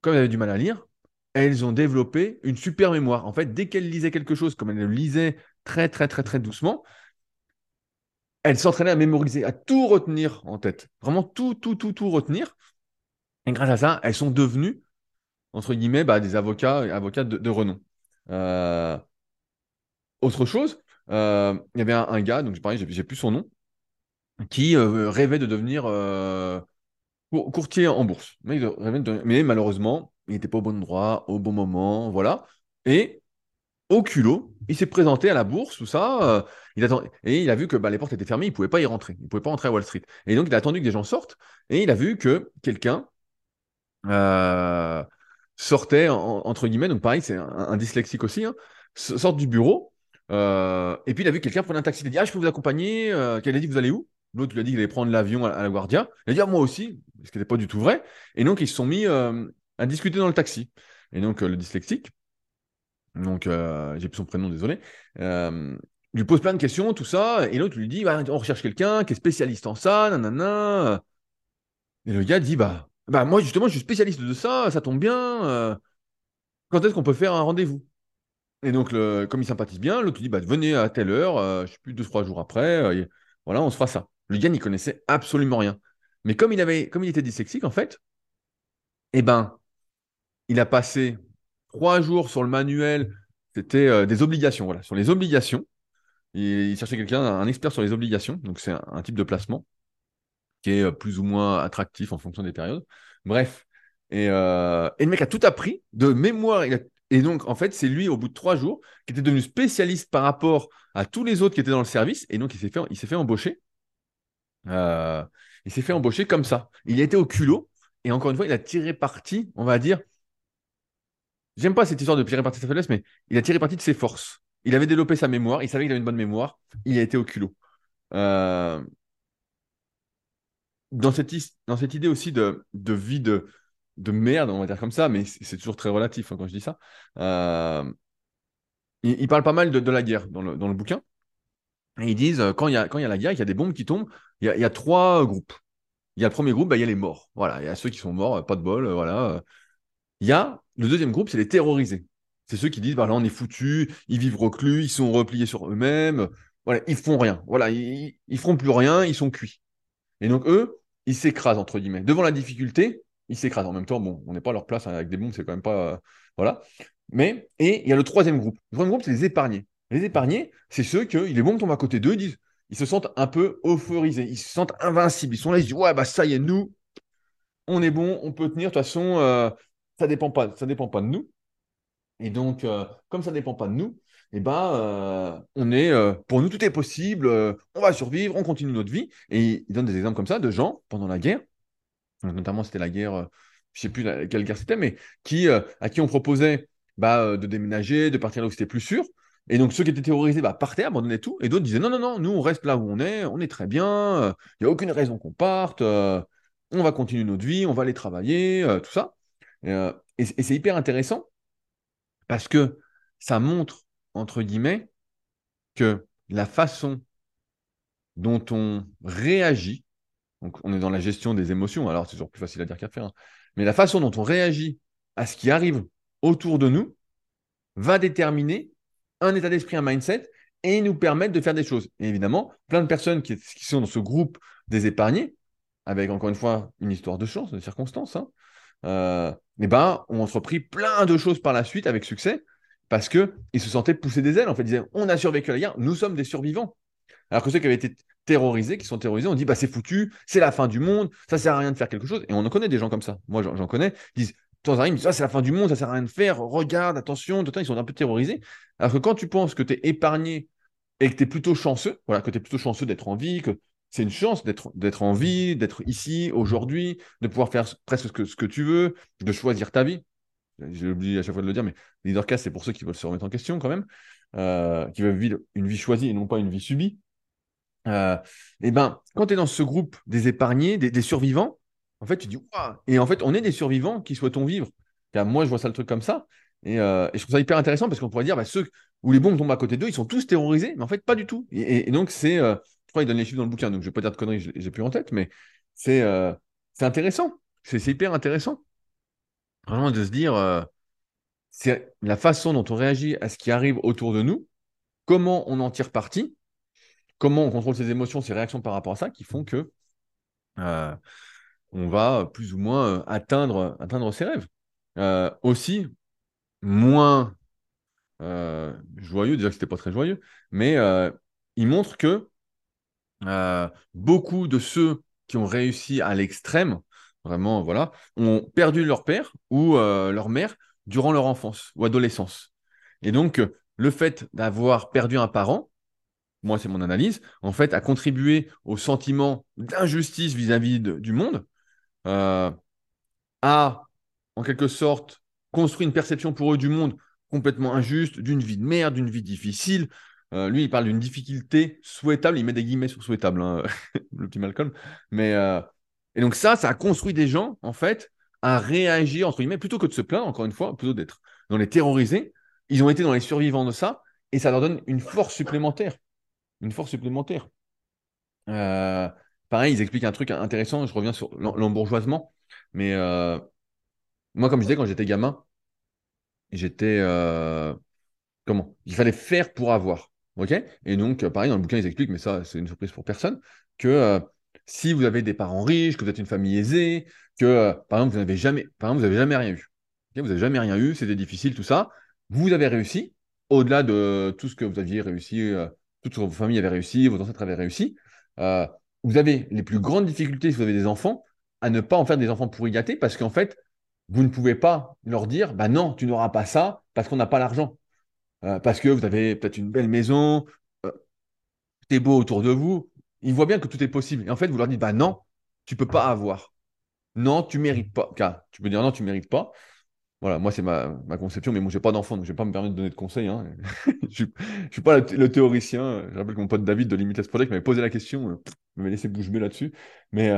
comme elles avaient du mal à lire, elles ont développé une super mémoire. En fait, dès qu'elles lisaient quelque chose, comme elles le lisaient très, très, très, très doucement, elles s'entraînaient à mémoriser, à tout retenir en tête. Vraiment tout, tout, tout, tout retenir. Et grâce à ça, elles sont devenues, entre guillemets, bah, des avocats, avocats de, renom. Euh, autre chose, euh, il y avait un, gars, donc pareil, j'ai plus son nom, qui euh, rêvait de devenir courtier en bourse. Mais, malheureusement, il n'était pas au bon endroit, au bon moment, voilà. Et au culot, il s'est présenté à la bourse, tout ça. Euh, il. Et il a vu que bah, les portes étaient fermées, il ne pouvait pas y rentrer. Il ne pouvait pas rentrer à Wall Street. Et donc, il a attendu que des gens sortent. Et il a vu que quelqu'un euh, sortait, entre guillemets, donc pareil, c'est un, dyslexique aussi, hein, sort du bureau. Euh, et puis, il a vu quelqu'un prendre un taxi. Il a dit Ah, je peux vous accompagner. Qu'elle a dit Vous allez où? L'autre lui a dit qu'il allait prendre l'avion à, la Guardia. Il a dit ah, moi aussi, ce qui n'était pas du tout vrai. Et donc, ils se sont mis euh, à discuter dans le taxi. Et donc, euh, le dyslexique, donc euh, j'ai plus son prénom, désolé, lui pose plein de questions, tout ça. Et l'autre lui dit bah, on recherche quelqu'un qui est spécialiste en ça, nanana. Et le gars dit bah, bah moi, justement, je suis spécialiste de ça, ça tombe bien. quand est-ce qu'on peut faire un rendez-vous? Et donc, comme il sympathise bien, l'autre lui dit bah, venez à telle heure, je ne sais plus, deux, trois jours après, voilà, on se fera ça. Le gars n'y connaissait absolument rien. Mais comme il, avait, comme il était dyslexique, en fait, eh ben, il a passé trois jours sur le manuel. C'était euh, des obligations, voilà, sur les obligations. Il, cherchait quelqu'un, un expert sur les obligations. Donc, c'est un, type de placement qui est euh, plus ou moins attractif en fonction des périodes. Bref. Et, euh, le mec a tout appris de mémoire. et donc, en fait, c'est lui, au bout de trois jours, qui était devenu spécialiste par rapport à tous les autres qui étaient dans le service. Et donc, il s'est fait, il s'est fait embaucher. Euh, il s'est fait embaucher comme ça. Il a été au culot et encore une fois, il a tiré parti, on va dire. J'aime pas cette histoire de tirer parti de sa faiblesse, mais il a tiré parti de ses forces. Il avait développé sa mémoire, il savait qu'il avait une bonne mémoire, il a été au culot. Euh, dans, cette, idée aussi de, vie de, de merde, on va dire comme ça, mais c'est toujours très relatif hein, quand je dis ça. Euh, il, parle pas mal de, la guerre dans le, bouquin. Ils disent, quand il y a, quand il y a la guerre, il y a des bombes qui tombent, il y a, trois groupes. Il y a le premier groupe, bah, il y a les morts. Voilà, il y a ceux qui sont morts, pas de bol, euh, voilà. Il y a le deuxième groupe, c'est les terrorisés. C'est ceux qui disent, bah là, on est foutus, ils vivent reclus, ils sont repliés sur eux-mêmes, voilà, ils font rien. Voilà, ils, ils feront plus rien, ils sont cuits. Et donc, eux, ils s'écrasent, entre guillemets. Devant la difficulté, ils s'écrasent. En même temps, bon, on n'est pas à leur place hein, avec des bombes, c'est quand même pas. Euh, voilà. Mais, et il y a le troisième groupe. Le troisième groupe, c'est les épargnés. Les épargnés, c'est ceux que les bombes tombent à côté d'eux, ils disent ils se sentent un peu euphorisés, ils se sentent invincibles. Ils sont là, ils se disent Ouais, bah ça y est, nous, on est bon, on peut tenir. De toute façon, euh, ça ne dépend, dépend pas de nous. Et donc, euh, comme ça ne dépend pas de nous, eh ben, euh, on est, pour nous, tout est possible, on va survivre, on continue notre vie. Et ils donnent des exemples comme ça de gens pendant la guerre, notamment c'était la guerre, je ne sais plus quelle guerre c'était, mais qui, à qui on proposait bah, de déménager, de partir là où c'était plus sûr. Et donc ceux qui étaient terrorisés bah, partaient, abandonnaient tout, et d'autres disaient non, non, non, nous on reste là où on est, on est très bien, il euh, n'y a aucune raison qu'on parte, euh, on va continuer notre vie, on va aller travailler, euh, tout ça. et, c'est hyper intéressant parce que ça montre, entre guillemets, que la façon dont on réagit, donc on est dans la gestion des émotions, alors c'est toujours plus facile à dire qu'à faire, hein, mais la façon dont on réagit à ce qui arrive autour de nous va déterminer un état d'esprit, un mindset, et nous permettre de faire des choses. Et évidemment, plein de personnes qui, sont dans ce groupe des épargnés, avec encore une fois une histoire de chance, de circonstances, hein, euh, eh ben, ont entrepris plein de choses par la suite avec succès, parce qu'ils se sentaient pousser des ailes. En fait, ils disaient, on a survécu à la guerre, nous sommes des survivants. Alors que ceux qui avaient été terrorisés, qui sont terrorisés, on dit, bah, c'est foutu, c'est la fin du monde, ça sert à rien de faire quelque chose. Et on en connaît des gens comme ça. Moi, j'en connais. Ils disent, temps en temps, c'est la fin du monde, ça sert à rien de faire, regarde, attention, ils sont un peu terrorisés. Alors que quand tu penses que tu es épargné et que tu es plutôt chanceux, voilà, que tu es plutôt chanceux d'être en vie, que c'est une chance d'être, en vie, d'être ici, aujourd'hui, de pouvoir faire presque ce que, ce que tu veux, de choisir ta vie. J'ai oublié à chaque fois de le dire, mais Leadercast, c'est pour ceux qui veulent se remettre en question quand même, euh, qui veulent vivre une vie choisie et non pas une vie subie. Euh, et ben, quand tu es dans ce groupe des épargnés, des, survivants, en fait, tu dis, waouh Et en fait, on est des survivants qui souhaitons vivre. moi, je vois ça le truc comme ça. Euh, et, je trouve ça hyper intéressant parce qu'on pourrait dire, bah, ceux où les bombes tombent à côté d'eux, ils sont tous terrorisés, mais en fait, pas du tout. Et, donc, c'est, euh, crois qu'il donne les chiffres dans le bouquin, donc je vais pas dire de conneries, j'ai plus en tête, mais c'est euh, intéressant. C'est hyper intéressant. Vraiment de se dire, c'est la façon dont on réagit à ce qui arrive autour de nous, comment on en tire parti, comment on contrôle ses émotions, ses réactions par rapport à ça, qui font que on va plus ou moins atteindre, atteindre ses rêves. aussi, moins euh, joyeux, déjà que c'était pas très joyeux, mais euh, il montre que euh, beaucoup de ceux qui ont réussi à l'extrême, vraiment, voilà, ont perdu leur père ou leur mère durant leur enfance ou adolescence. Et donc, le fait d'avoir perdu un parent, moi c'est mon analyse, en fait, a contribué au sentiment d'injustice vis-à-vis du monde, a en quelque sorte construit une perception pour eux du monde complètement injuste, d'une vie de merde, d'une vie difficile. Euh, lui, il parle d'une difficulté souhaitable. Il met des guillemets sur souhaitable, hein, *laughs* le petit Malcolm. Mais, euh, Et donc ça, ça a construit des gens, en fait, à réagir, entre guillemets, plutôt que de se plaindre, encore une fois, plutôt d'être dans les terrorisés. Ils ont été dans les survivants de ça, et ça leur donne une force supplémentaire. Une force supplémentaire. Euh, pareil, ils expliquent un truc intéressant, je reviens sur l'embourgeoisement. Mais moi, comme je disais, quand j'étais gamin, j'étais. Comment? Il fallait faire pour avoir. OK? Et donc, euh, pareil, dans le bouquin, ils expliquent, mais ça, c'est une surprise pour personne, que euh, si vous avez des parents riches, que vous êtes une famille aisée, que, par exemple, vous n'avez jamais, jamais rien eu. vous n'avez jamais rien eu, c'était difficile, tout ça. Vous avez réussi, au-delà de tout ce que vous aviez réussi, toute votre famille avait réussi, vos ancêtres avaient réussi. vous avez les plus grandes difficultés, si vous avez des enfants, à ne pas en faire des enfants pourri gâtés, parce qu'en fait, vous ne pouvez pas leur dire, bah non, tu n'auras pas ça parce qu'on n'a pas l'argent. Euh, parce que vous avez peut-être une belle maison, euh, beau autour de vous. Ils voient bien que tout est possible. Et en fait, vous leur dites, bah non, tu peux pas avoir. Non, tu mérites pas. Car tu peux dire non, tu mérites pas. Voilà, moi, c'est ma, conception, mais moi, j'ai pas d'enfant, donc je vais pas me permettre de donner de conseils. Hein. *laughs* je, ne suis pas le, théoricien. Je rappelle que mon pote David de Limitless Project m'avait posé la question, euh, m'avait laissé bouche là-dessus. Mais,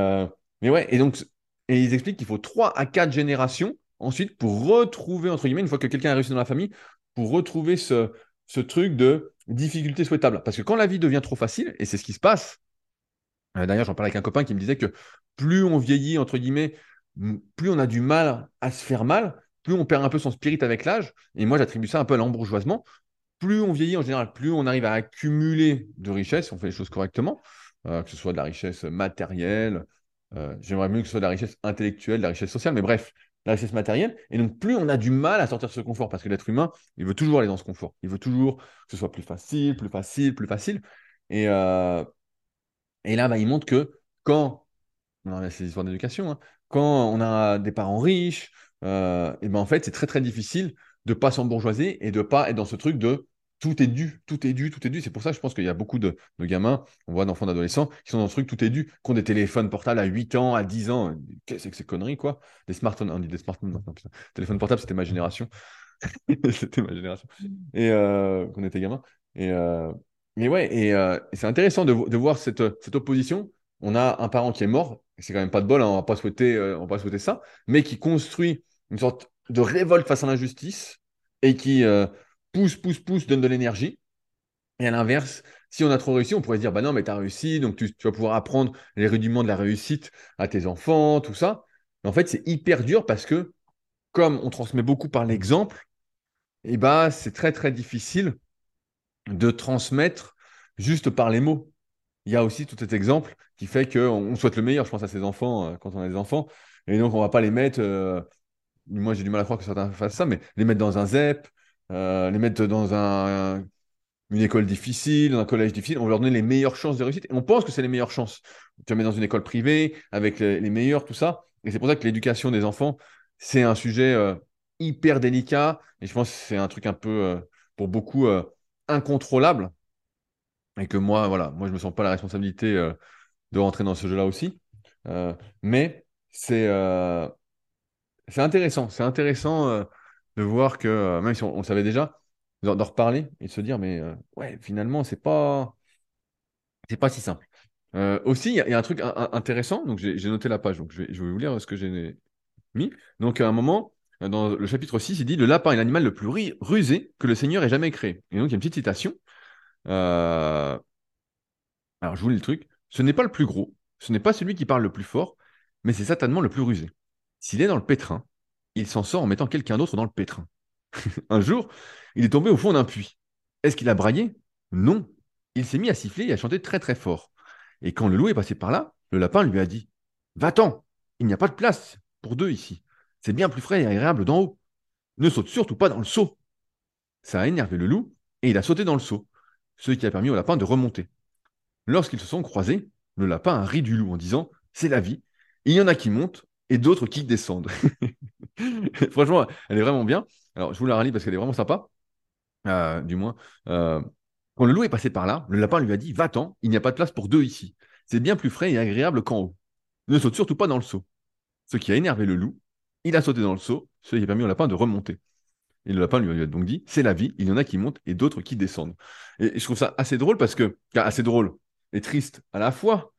mais ouais, et donc, et ils expliquent qu'il faut 3 à 4 générations ensuite pour retrouver, entre guillemets, une fois que quelqu'un a réussi dans la famille, pour retrouver ce, truc de difficulté souhaitable. Parce que quand la vie devient trop facile, et c'est ce qui se passe, euh, d'ailleurs j'en parlais avec un copain qui me disait que plus on vieillit, entre guillemets, plus on a du mal à se faire mal, plus on perd un peu son spirit avec l'âge. Et moi j'attribue ça un peu à l'embourgeoisement. Plus on vieillit en général, plus on arrive à accumuler de richesses, on fait les choses correctement, euh, que ce soit de la richesse matérielle, euh, j'aimerais mieux que ce soit de la richesse intellectuelle, de la richesse sociale, mais bref, la richesse matérielle. Et donc, plus on a du mal à sortir de ce confort, parce que l'être humain, il veut toujours aller dans ce confort. Il veut toujours que ce soit plus facile, plus facile, plus facile. Et, euh, là, bah, il montre que quand, on a ces histoires d'éducation, hein, quand on a des parents riches, euh, et ben c'est très très difficile de pas s'embourgeoiser et de pas être dans ce truc de tout est dû, tout est dû, tout est dû. C'est pour ça que je pense qu'il y a beaucoup de, gamins, on voit d'enfants, d'adolescents, qui sont dans ce truc tout est dû, qui ont des téléphones portables à 8 ans, à 10 ans. Qu'est-ce que c'est conneries, quoi? Des smartphones, on dit des smartphones maintenant, putain. Téléphone portable, c'était ma génération. *laughs* c'était ma génération. Et euh, qu'on était gamin. Et, euh, mais ouais, et, euh, c'est intéressant de, voir cette, cette opposition. On a un parent qui est mort, c'est quand même pas de bol, hein, on va pas souhaiter, on va pas souhaiter ça, mais qui construit une sorte de révolte face à l'injustice et qui pousse, pousse, pousse, donne de l'énergie. Et à l'inverse, si on a trop réussi, on pourrait se dire, bah non, mais tu as réussi, donc tu, vas pouvoir apprendre les rudiments de la réussite à tes enfants, tout ça. En fait, c'est hyper dur parce que, comme on transmet beaucoup par l'exemple, eh bah, c'est très, très difficile de transmettre juste par les mots. Il y a aussi tout cet exemple qui fait qu'on souhaite le meilleur, je pense, à ses enfants euh, quand on a des enfants. Et donc, on ne va pas les mettre, euh, moi j'ai du mal à croire que certains fassent ça, mais les mettre dans un ZEP, euh, les mettre dans un, une école difficile, dans un collège difficile, on va leur donner les meilleures chances de réussite. Et on pense que c'est les meilleures chances. Tu vas mettre dans une école privée, avec les, meilleurs, tout ça. Et c'est pour ça que l'éducation des enfants, c'est un sujet euh, hyper délicat. Et je pense que c'est un truc un peu, euh, pour beaucoup, incontrôlable. Et que moi, voilà, moi, je ne me sens pas la responsabilité de rentrer dans ce jeu-là aussi. Mais c'est c'est intéressant. C'est intéressant de voir que, même si on, savait déjà, d'en reparler et de se dire, mais ouais, finalement, c'est pas, c'est pas si simple. aussi, il y, a un truc intéressant. Donc, j'ai noté la page. Donc, je vais, je vais vous lire ce que j'ai mis. Donc, à un moment, dans le chapitre 6, il dit Le lapin est l'animal le plus rusé que le Seigneur ait jamais créé. Et donc, il y a une petite citation. Alors, je vous lis le truc. Ce n'est pas le plus gros, ce n'est pas celui qui parle le plus fort, mais c'est certainement le plus rusé. S'il est dans le pétrin, il s'en sort en mettant quelqu'un d'autre dans le pétrin. *laughs* un jour, il est tombé au fond d'un puits. Est-ce qu'il a braillé? Non. Il s'est mis à siffler et à chanter très très fort. Et quand le loup est passé par là, le lapin lui a dit Va-t'en, il n'y a pas de place pour deux ici. C'est bien plus frais et agréable d'en haut. Ne saute surtout pas dans le seau. Ça a énervé le loup et il a sauté dans le seau, ce qui a permis au lapin de remonter. Lorsqu'ils se sont croisés, le lapin a ri du loup en disant C'est la vie. Il y en a qui montent et d'autres qui descendent. *laughs* Franchement, elle est vraiment bien. Alors, je vous la relis parce qu'elle est vraiment sympa. Euh, du moins. Euh, quand le loup est passé par là, le lapin lui a dit Va-t'en, il n'y a pas de place pour deux ici. C'est bien plus frais et agréable qu'en haut. Ne saute surtout pas dans le seau. Ce qui a énervé le loup, il a sauté dans le seau, ce qui a permis au lapin de remonter. Et le lapin lui a donc dit C'est la vie, il y en a qui montent et d'autres qui descendent. Et je trouve ça assez drôle parce que, assez drôle et triste à la fois,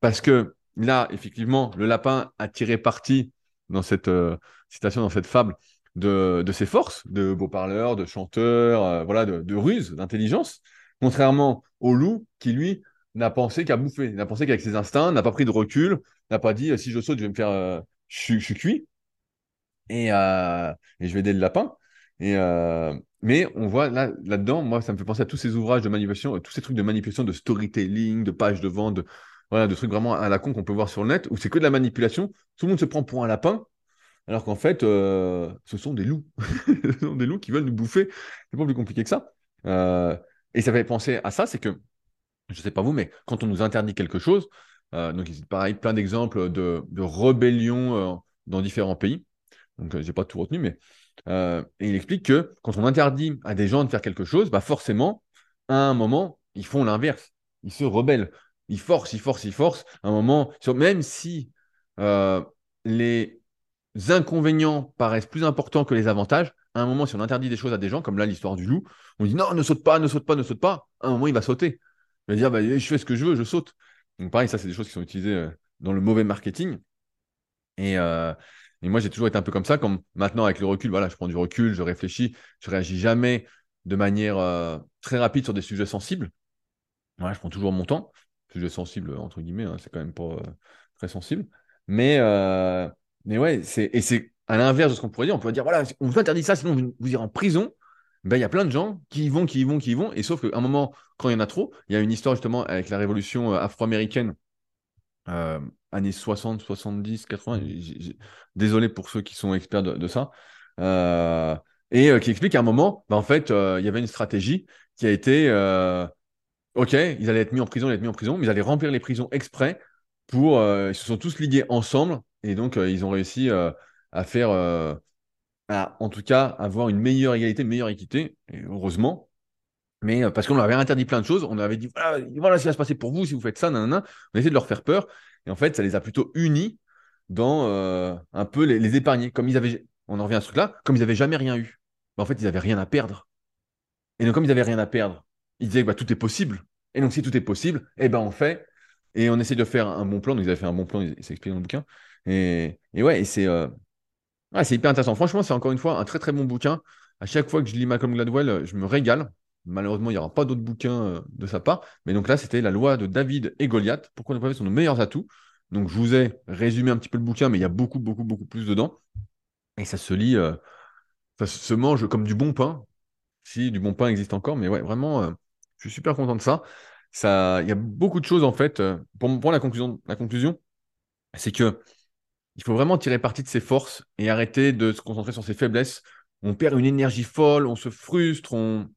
parce que là, effectivement, le lapin a tiré parti dans cette euh, citation, dans cette fable, de, ses forces, de beau parleur, de chanteur, euh, voilà, de, ruse, d'intelligence, contrairement au loup qui, lui, n'a pensé qu'à bouffer, n'a pensé qu'avec ses instincts, n'a pas pris de recul, n'a pas dit si je saute, je vais me faire, euh, je, suis cuit, et, je vais aider le lapin. Mais on voit là, là-dedans, moi, ça me fait penser à tous ces ouvrages de manipulation, tous ces trucs de manipulation, de storytelling, de pages de vente, de, voilà, de trucs vraiment à la con qu'on peut voir sur le net, où c'est que de la manipulation. Tout le monde se prend pour un lapin, alors qu'en fait, euh, ce sont des loups. *laughs* ce sont des loups qui veulent nous bouffer. C'est pas plus compliqué que ça. Euh, et ça fait penser à ça, c'est que, je sais pas vous, mais quand on nous interdit quelque chose, euh, donc pareil, plein d'exemples de, de rébellions dans différents pays. Donc, j'ai pas tout retenu, mais et il explique que quand on interdit à des gens de faire quelque chose, bah forcément, à un moment, ils font l'inverse. Ils se rebellent. Ils forcent, ils forcent, ils forcent. À un moment, même si les inconvénients paraissent plus importants que les avantages, à un moment, si on interdit des choses à des gens, comme là l'histoire du loup, on dit non, ne saute pas, ne saute pas, ne saute pas. À un moment, il va sauter. Il va dire bah, je fais ce que je veux, je saute. Donc pareil, ça, c'est des choses qui sont utilisées euh, dans le mauvais marketing. Et, euh, et moi, j'ai toujours été un peu comme ça. Comme maintenant, avec le recul, voilà, je prends du recul, je réfléchis, je réagis jamais de manière euh, très rapide sur des sujets sensibles. Voilà, je prends toujours mon temps. Sujet sensible, entre guillemets, hein, c'est quand même pas très sensible. Mais mais ouais, c'est, et c'est à l'inverse de ce qu'on pourrait dire. On pourrait dire, voilà, on vous interdit ça, sinon vous, vous irez en prison. Ben, il y a plein de gens qui y vont, qui y vont, qui y vont. Et sauf qu'à un moment, quand il y en a trop, il y a une histoire justement avec la révolution euh, afro-américaine, euh, années 60, 70, 80. Désolé pour ceux qui sont experts de, ça. Euh, et qui explique qu'à un moment, ben, en fait, il y avait une stratégie qui a été OK, ils allaient être mis en prison, ils allaient être mis en prison, mais ils allaient remplir les prisons exprès pour. ils se sont tous ligués ensemble et donc, euh, ils ont réussi euh, à faire, euh, en tout cas, avoir une meilleure égalité, une meilleure équité, heureusement. Mais parce qu'on leur avait interdit plein de choses, on avait dit voilà, voilà ce qui va se passer pour vous si vous faites ça, nanana. On a essayé de leur faire peur. Et en fait, ça les a plutôt unis dans un peu les, épargner. Comme ils avaient, on en revient à ce truc-là, comme ils n'avaient jamais rien eu. En fait, ils n'avaient rien à perdre. Et donc, comme ils n'avaient rien à perdre, ils disaient que bah, tout est possible. Et donc, si tout est possible, eh ben, on fait. Et on essaie de faire un bon plan. Donc, ils avaient fait un bon plan, c'est expliqué dans le bouquin. Et, ouais, c'est euh, c'est hyper intéressant. Franchement, c'est encore une fois un très très bon bouquin. À chaque fois que je lis Malcolm Gladwell, je me régale. Malheureusement, il n'y aura pas d'autres bouquins euh, de sa part. Mais donc là, c'était la loi de David et Goliath. Pourquoi ne pas sont nos meilleurs atouts Donc je vous ai résumé un petit peu le bouquin, mais il y a beaucoup, beaucoup, beaucoup plus dedans. Et ça se lit, euh, ça se mange comme du bon pain. Si du bon pain existe encore, mais ouais, vraiment, je suis super content de ça. Ça, il y a beaucoup de choses en fait. pour, pour la conclusion, la conclusion, c'est que il faut vraiment tirer parti de ses forces et arrêter de se concentrer sur ses faiblesses. On perd une énergie folle, on se frustre, on...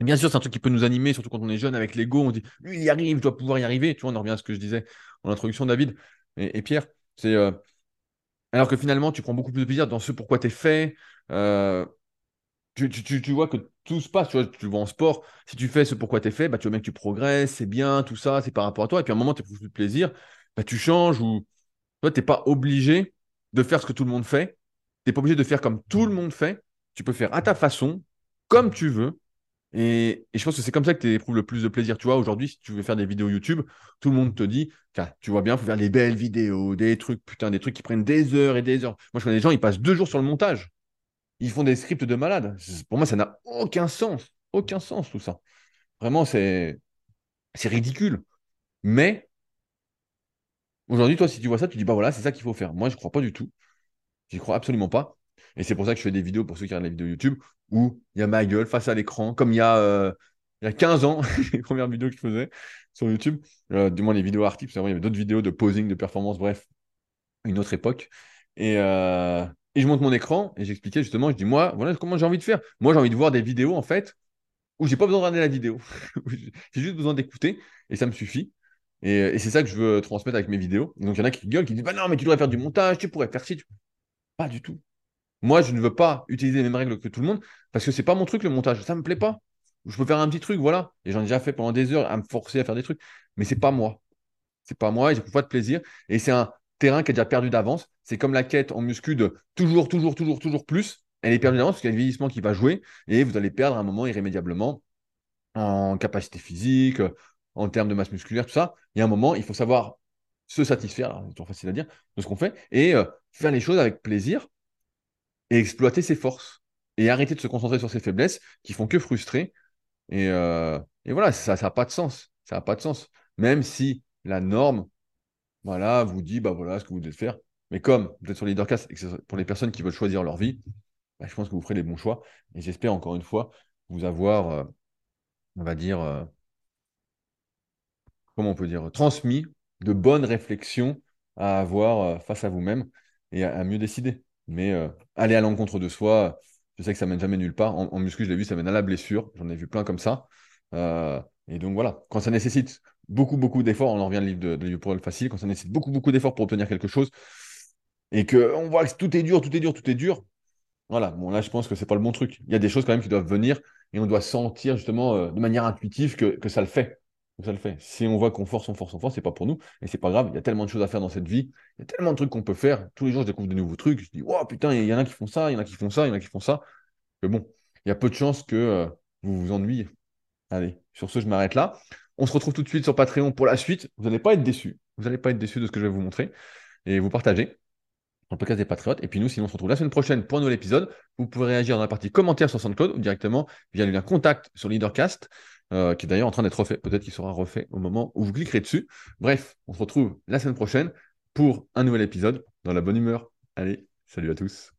bien sûr, c'est un truc qui peut nous animer, surtout quand on est jeune avec l'ego. On dit, lui, il y arrive, je dois pouvoir y arriver. Tu vois, on en revient à ce que je disais en introduction, David et, Pierre. C'est euh, Alors que finalement, tu prends beaucoup plus de plaisir dans ce pourquoi tu es fait. Euh, tu, vois que tout se passe. Tu vois, tu vois en sport. Si tu fais ce pourquoi tu es fait, bah, tu vois bien que tu progresses, c'est bien, tout ça, c'est par rapport à toi. Et puis à un moment, tu plus de plaisir, bah, tu changes ou toi, tu n'es pas obligé de faire ce que tout le monde fait. Tu n'es pas obligé de faire comme tout le monde fait. Tu peux faire à ta façon, comme tu veux. Et, je pense que c'est comme ça que tu éprouves le plus de plaisir. Tu vois, aujourd'hui, si tu veux faire des vidéos YouTube, tout le monde te dit, tu vois bien, il faut faire des belles vidéos, des trucs, putain, des trucs qui prennent des heures et des heures. Moi, je connais des gens, ils passent deux jours sur le montage. Ils font des scripts de malades. Pour moi, ça n'a aucun sens. Aucun sens, tout ça. Vraiment, c'est ridicule. Mais aujourd'hui, toi, si tu vois ça, tu dis, bah voilà, c'est ça qu'il faut faire. Moi, je ne crois pas du tout. J'y crois absolument pas. Et c'est pour ça que je fais des vidéos pour ceux qui regardent les vidéos YouTube où il y a ma gueule face à l'écran, comme il y a, euh, il y a 15 ans, *laughs* les premières vidéos que je faisais sur YouTube, euh, du moins les vidéos articles, il y avait d'autres vidéos de posing, de performance, bref, une autre époque. Et, euh, et je monte mon écran et j'expliquais justement, je dis, moi, voilà comment j'ai envie de faire. Moi, j'ai envie de voir des vidéos, en fait, où j'ai pas besoin de regarder la vidéo. *laughs* j'ai juste besoin d'écouter et ça me suffit. Et, et c'est ça que je veux transmettre avec mes vidéos. donc, il y en a qui gueulent, qui disent, bah non, mais tu devrais faire du montage, tu pourrais faire ci. Pas du tout. Moi, je ne veux pas utiliser les mêmes règles que tout le monde parce que c'est pas mon truc le montage. Ça me plaît pas. Je peux faire un petit truc, voilà. Et j'en ai déjà fait pendant des heures à me forcer à faire des trucs. Mais c'est pas moi. C'est pas moi et j'ai pas de plaisir. Et c'est un terrain qui est déjà perdu d'avance. C'est comme la quête en muscu de toujours, toujours, toujours, toujours plus. Elle est perdue d'avance parce qu'il y a un vieillissement qui va jouer et vous allez perdre un moment irrémédiablement en capacité physique, en termes de masse musculaire, tout ça. Il y a un moment, il faut savoir se satisfaire, c'est toujours facile à dire, de ce qu'on fait et euh, faire les choses avec plaisir et exploiter ses forces et arrêter de se concentrer sur ses faiblesses qui font que frustrer. Et, euh, voilà, ça n'a pas de sens. Ça n'a pas de sens. Même si la norme, voilà, vous dit, bah voilà ce que vous devez faire. Mais comme vous êtes sur Leadercast et que c'est pour les personnes qui veulent choisir leur vie, bah, je pense que vous ferez les bons choix. Et j'espère encore une fois vous avoir, euh, on va dire, euh, comment on peut dire, transmis de bonnes réflexions à avoir face à vous-même et à mieux décider. Mais euh, aller à l'encontre de soi, je sais que ça mène jamais nulle part. En, muscu, je l'ai vu, ça mène à la blessure. J'en ai vu plein comme ça. Euh, et donc voilà, quand ça nécessite beaucoup, beaucoup d'efforts, on en revient au livre de, de pour le facile, quand ça nécessite beaucoup, beaucoup d'efforts pour obtenir quelque chose, et qu'on voit que tout est dur, tout est dur, tout est dur, voilà, bon là je pense que c'est pas le bon truc. Il y a des choses quand même qui doivent venir, et on doit sentir justement euh, de manière intuitive que ça le fait ça le fait. Si on voit qu'on force, on force, on force, c'est pas pour nous. Et c'est pas grave, il y a tellement de choses à faire dans cette vie. Il y a tellement de trucs qu'on peut faire. Tous les jours, je découvre de nouveaux trucs. Je dis, wow, putain, il y en a qui font ça, il y en a qui font ça, il y en a qui font ça. Mais bon, il y a peu de chances que euh, vous vous ennuyez. Allez, sur ce, je m'arrête là. On se retrouve tout de suite sur Patreon pour la suite. Vous n'allez pas être déçus. Vous n'allez pas être déçus de ce que je vais vous montrer. Et vous partagez dans le podcast des Patriotes. Et puis nous, sinon, on se retrouve la semaine prochaine pour un nouvel épisode. Vous pouvez réagir dans la partie commentaire sur SoundCloud ou directement via le lien contact sur Leadercast. Euh, qui est d'ailleurs en train d'être refait. Peut-être qu'il sera refait au moment où vous cliquerez dessus. Bref, on se retrouve la semaine prochaine pour un nouvel épisode dans la bonne humeur. Allez, salut à tous.